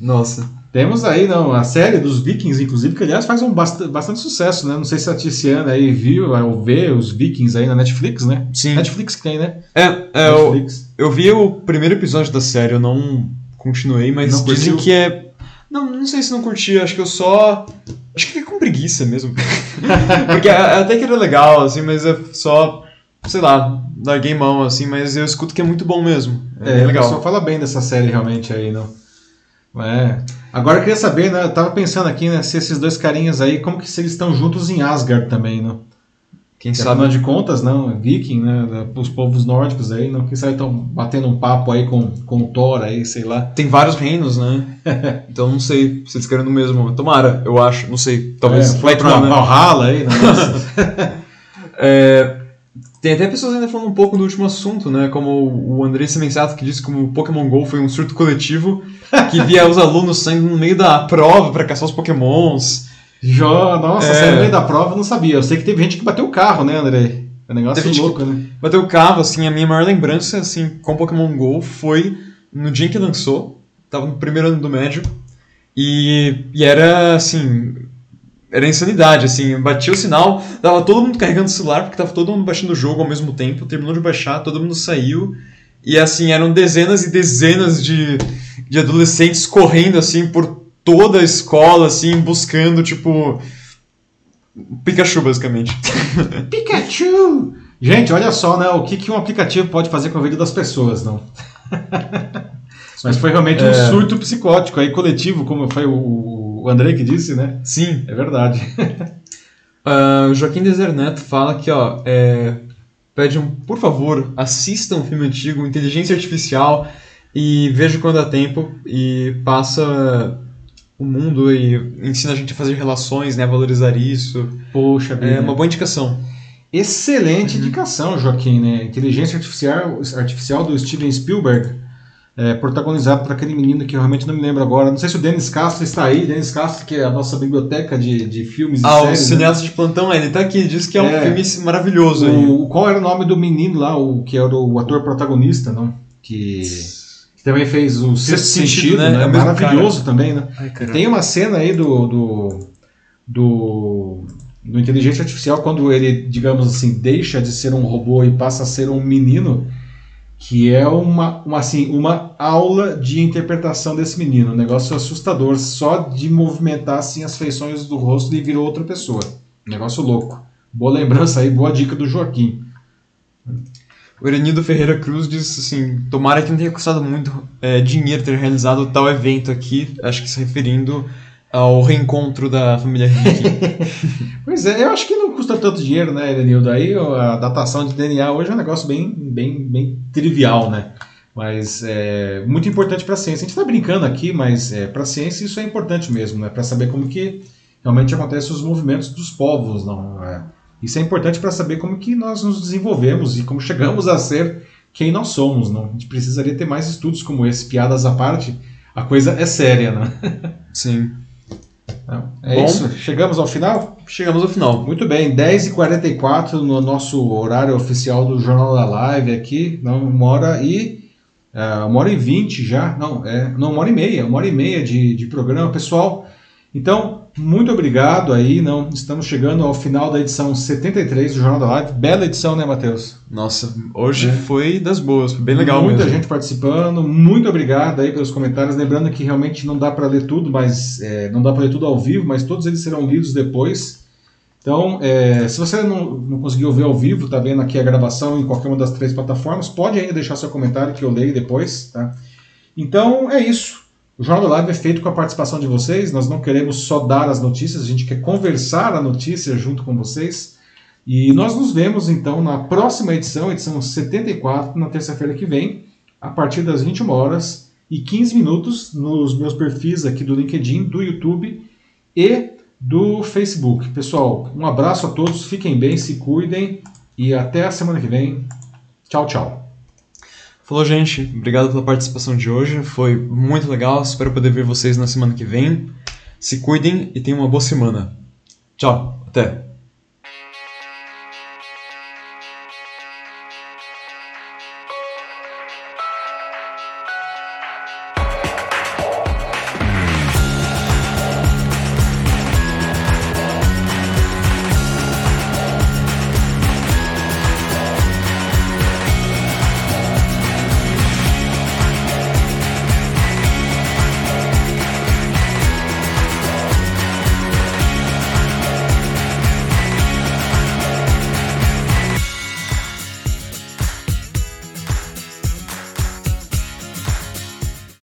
Speaker 2: Nossa.
Speaker 1: Temos aí, não, a série dos Vikings, inclusive, que aliás faz um bast bastante sucesso, né? Não sei se a Tiziana aí viu ou vê os Vikings aí na Netflix, né?
Speaker 2: Sim.
Speaker 1: Netflix que tem, né?
Speaker 2: É, é eu, eu vi o primeiro episódio da série, eu não continuei, mas
Speaker 1: Não
Speaker 2: dizem
Speaker 1: curtiu?
Speaker 2: que é. Não, não sei se não curti, acho que eu só. Acho que fiquei com preguiça mesmo. Porque a- até que era legal, assim, mas é só. Sei lá, larguei mão, assim, mas eu escuto que é muito bom mesmo. É,
Speaker 1: É,
Speaker 2: bem
Speaker 1: o
Speaker 2: legal.
Speaker 1: pessoal fala bem dessa série realmente aí, não. É. Agora eu queria saber, né? Eu tava pensando aqui, né? Se esses dois carinhas aí, como que se eles estão juntos em Asgard também, não?
Speaker 2: Quem
Speaker 1: Que,
Speaker 2: sabe.
Speaker 1: afinal de contas, não, é viking, né? Os povos nórdicos aí, não, quem sabe estão batendo um papo aí com, com o Thor aí, sei lá.
Speaker 2: Tem vários reinos, né? então não sei se eles querem no mesmo. Tomara, eu acho, não sei. Talvez
Speaker 1: é,
Speaker 2: vai
Speaker 1: pra
Speaker 2: né?
Speaker 1: Valhalla aí, né?
Speaker 2: É, tem até pessoas ainda falando um pouco do último assunto, né? Como o André Semensato, que disse que o Pokémon GO foi um surto coletivo, que via os alunos saindo no meio da prova para caçar os Pokémons.
Speaker 1: Jó, nossa,
Speaker 2: É.
Speaker 1: saiu no meio da prova, eu não sabia. Eu sei que teve gente que bateu o carro, né, André? É um negócio
Speaker 2: Teve
Speaker 1: louco, né?
Speaker 2: Bateu o carro, assim, a minha maior lembrança, assim, com Pokémon GO foi no dia em que lançou, tava no primeiro ano do médio, e, e era, assim, era insanidade, assim, batia o sinal, tava todo mundo carregando o celular, porque tava todo mundo baixando o jogo ao mesmo tempo, terminou de baixar, todo mundo saiu, e assim, eram dezenas e dezenas de, de adolescentes correndo, assim, por toda a escola, assim, buscando, tipo, Pikachu, basicamente.
Speaker 1: Pikachu! Gente, olha só, né? O que, que um aplicativo pode fazer com a vida das pessoas, não? Mas foi realmente um
Speaker 2: É.
Speaker 1: surto psicótico aí, coletivo, como foi o, André que disse, né?
Speaker 2: Sim,
Speaker 1: É verdade.
Speaker 2: O Joaquim Deser Neto fala que, ó, é, pede um, por favor, assistam um filme antigo, Inteligência Artificial, e veja quando dá tempo, e passa o mundo e ensina a gente a fazer relações, né, valorizar isso.
Speaker 1: Poxa,
Speaker 2: É uma boa indicação.
Speaker 1: Excelente indicação, Joaquim, né? Inteligência artificial, artificial do Steven Spielberg, é, protagonizado por aquele menino que eu realmente não me lembro agora. Não sei se o Denis Castro está aí. Denis Castro, que é a nossa biblioteca de, de filmes e
Speaker 2: Ah, o
Speaker 1: séries. né?
Speaker 2: cineasta de plantão, ele tá aqui, diz que é um
Speaker 1: É.
Speaker 2: filme maravilhoso aí.
Speaker 1: O, qual era o nome do menino lá, o que era o ator protagonista, não? Que, que também fez o Sexto
Speaker 2: Sexto
Speaker 1: Sentido,
Speaker 2: né?
Speaker 1: né?
Speaker 2: É
Speaker 1: Maravilhoso também, né?
Speaker 2: Ai.
Speaker 1: Tem uma cena aí do, do, do, do Inteligência Artificial, quando ele, digamos assim, deixa de ser um robô e passa a ser um menino, que é uma, uma, assim, uma aula de interpretação desse menino. Um negócio assustador. Só de movimentar assim, as feições do rosto, ele virou outra pessoa. Um negócio louco. Boa lembrança aí, boa dica do Joaquim.
Speaker 2: O Erenildo Ferreira Cruz diz assim: tomara que não tenha custado muito é, dinheiro ter realizado tal evento aqui, acho que se referindo ao reencontro da família Rick.
Speaker 1: Pois é, eu acho que não custa tanto dinheiro, né, Elenildo? Aí a datação de DNA hoje é um negócio bem, bem, bem trivial, né? Mas é muito importante para a ciência. A gente está brincando aqui, mas é, para a ciência isso é importante mesmo, né? Para saber como que realmente acontecem os movimentos dos povos, não é? Isso é importante para saber como que nós nos desenvolvemos e como chegamos a ser quem nós somos, não? A gente precisaria ter mais estudos como esse, piadas à parte. A coisa é séria, né?
Speaker 2: Sim.
Speaker 1: Não, é
Speaker 2: Bom.
Speaker 1: isso. Chegamos ao final?
Speaker 2: Chegamos ao final.
Speaker 1: Muito bem, 10h44 no nosso horário oficial do Jornal da Live aqui, não, uma hora e. é, uma hora e vinte já, não, é, não, uma hora e meia, uma hora e meia de, de programa, pessoal. Então, muito obrigado aí, não, estamos chegando ao final da edição 73 do Jornal da Live. Bela edição, né, Matheus?
Speaker 2: Nossa, hoje
Speaker 1: É.
Speaker 2: foi das boas, foi bem legal
Speaker 1: Muita
Speaker 2: mesmo.
Speaker 1: gente participando, muito obrigado aí pelos comentários. Lembrando que realmente não dá para ler tudo, mas é, não dá para ler tudo ao vivo, mas todos eles serão lidos depois. Então, é, se você não, não conseguiu ver ao vivo, tá vendo aqui a gravação em qualquer uma das três plataformas, pode ainda deixar seu comentário que eu leio depois, tá? Então é isso. O Jornal Live é feito com a participação de vocês. Nós não queremos só dar as notícias, a gente quer conversar a notícia junto com vocês. E nós nos vemos então na próxima edição, edição 74, na terça-feira que vem, a partir das 21 horas e 15 minutos nos meus perfis aqui do LinkedIn, do YouTube e do Facebook. Pessoal, um abraço a todos, fiquem bem, se cuidem e até a semana que vem. Tchau, tchau.
Speaker 2: Falou, gente. Obrigado pela participação de hoje. Foi muito legal. Espero poder ver vocês na semana que vem. Se cuidem e tenham uma boa semana. Tchau. Até.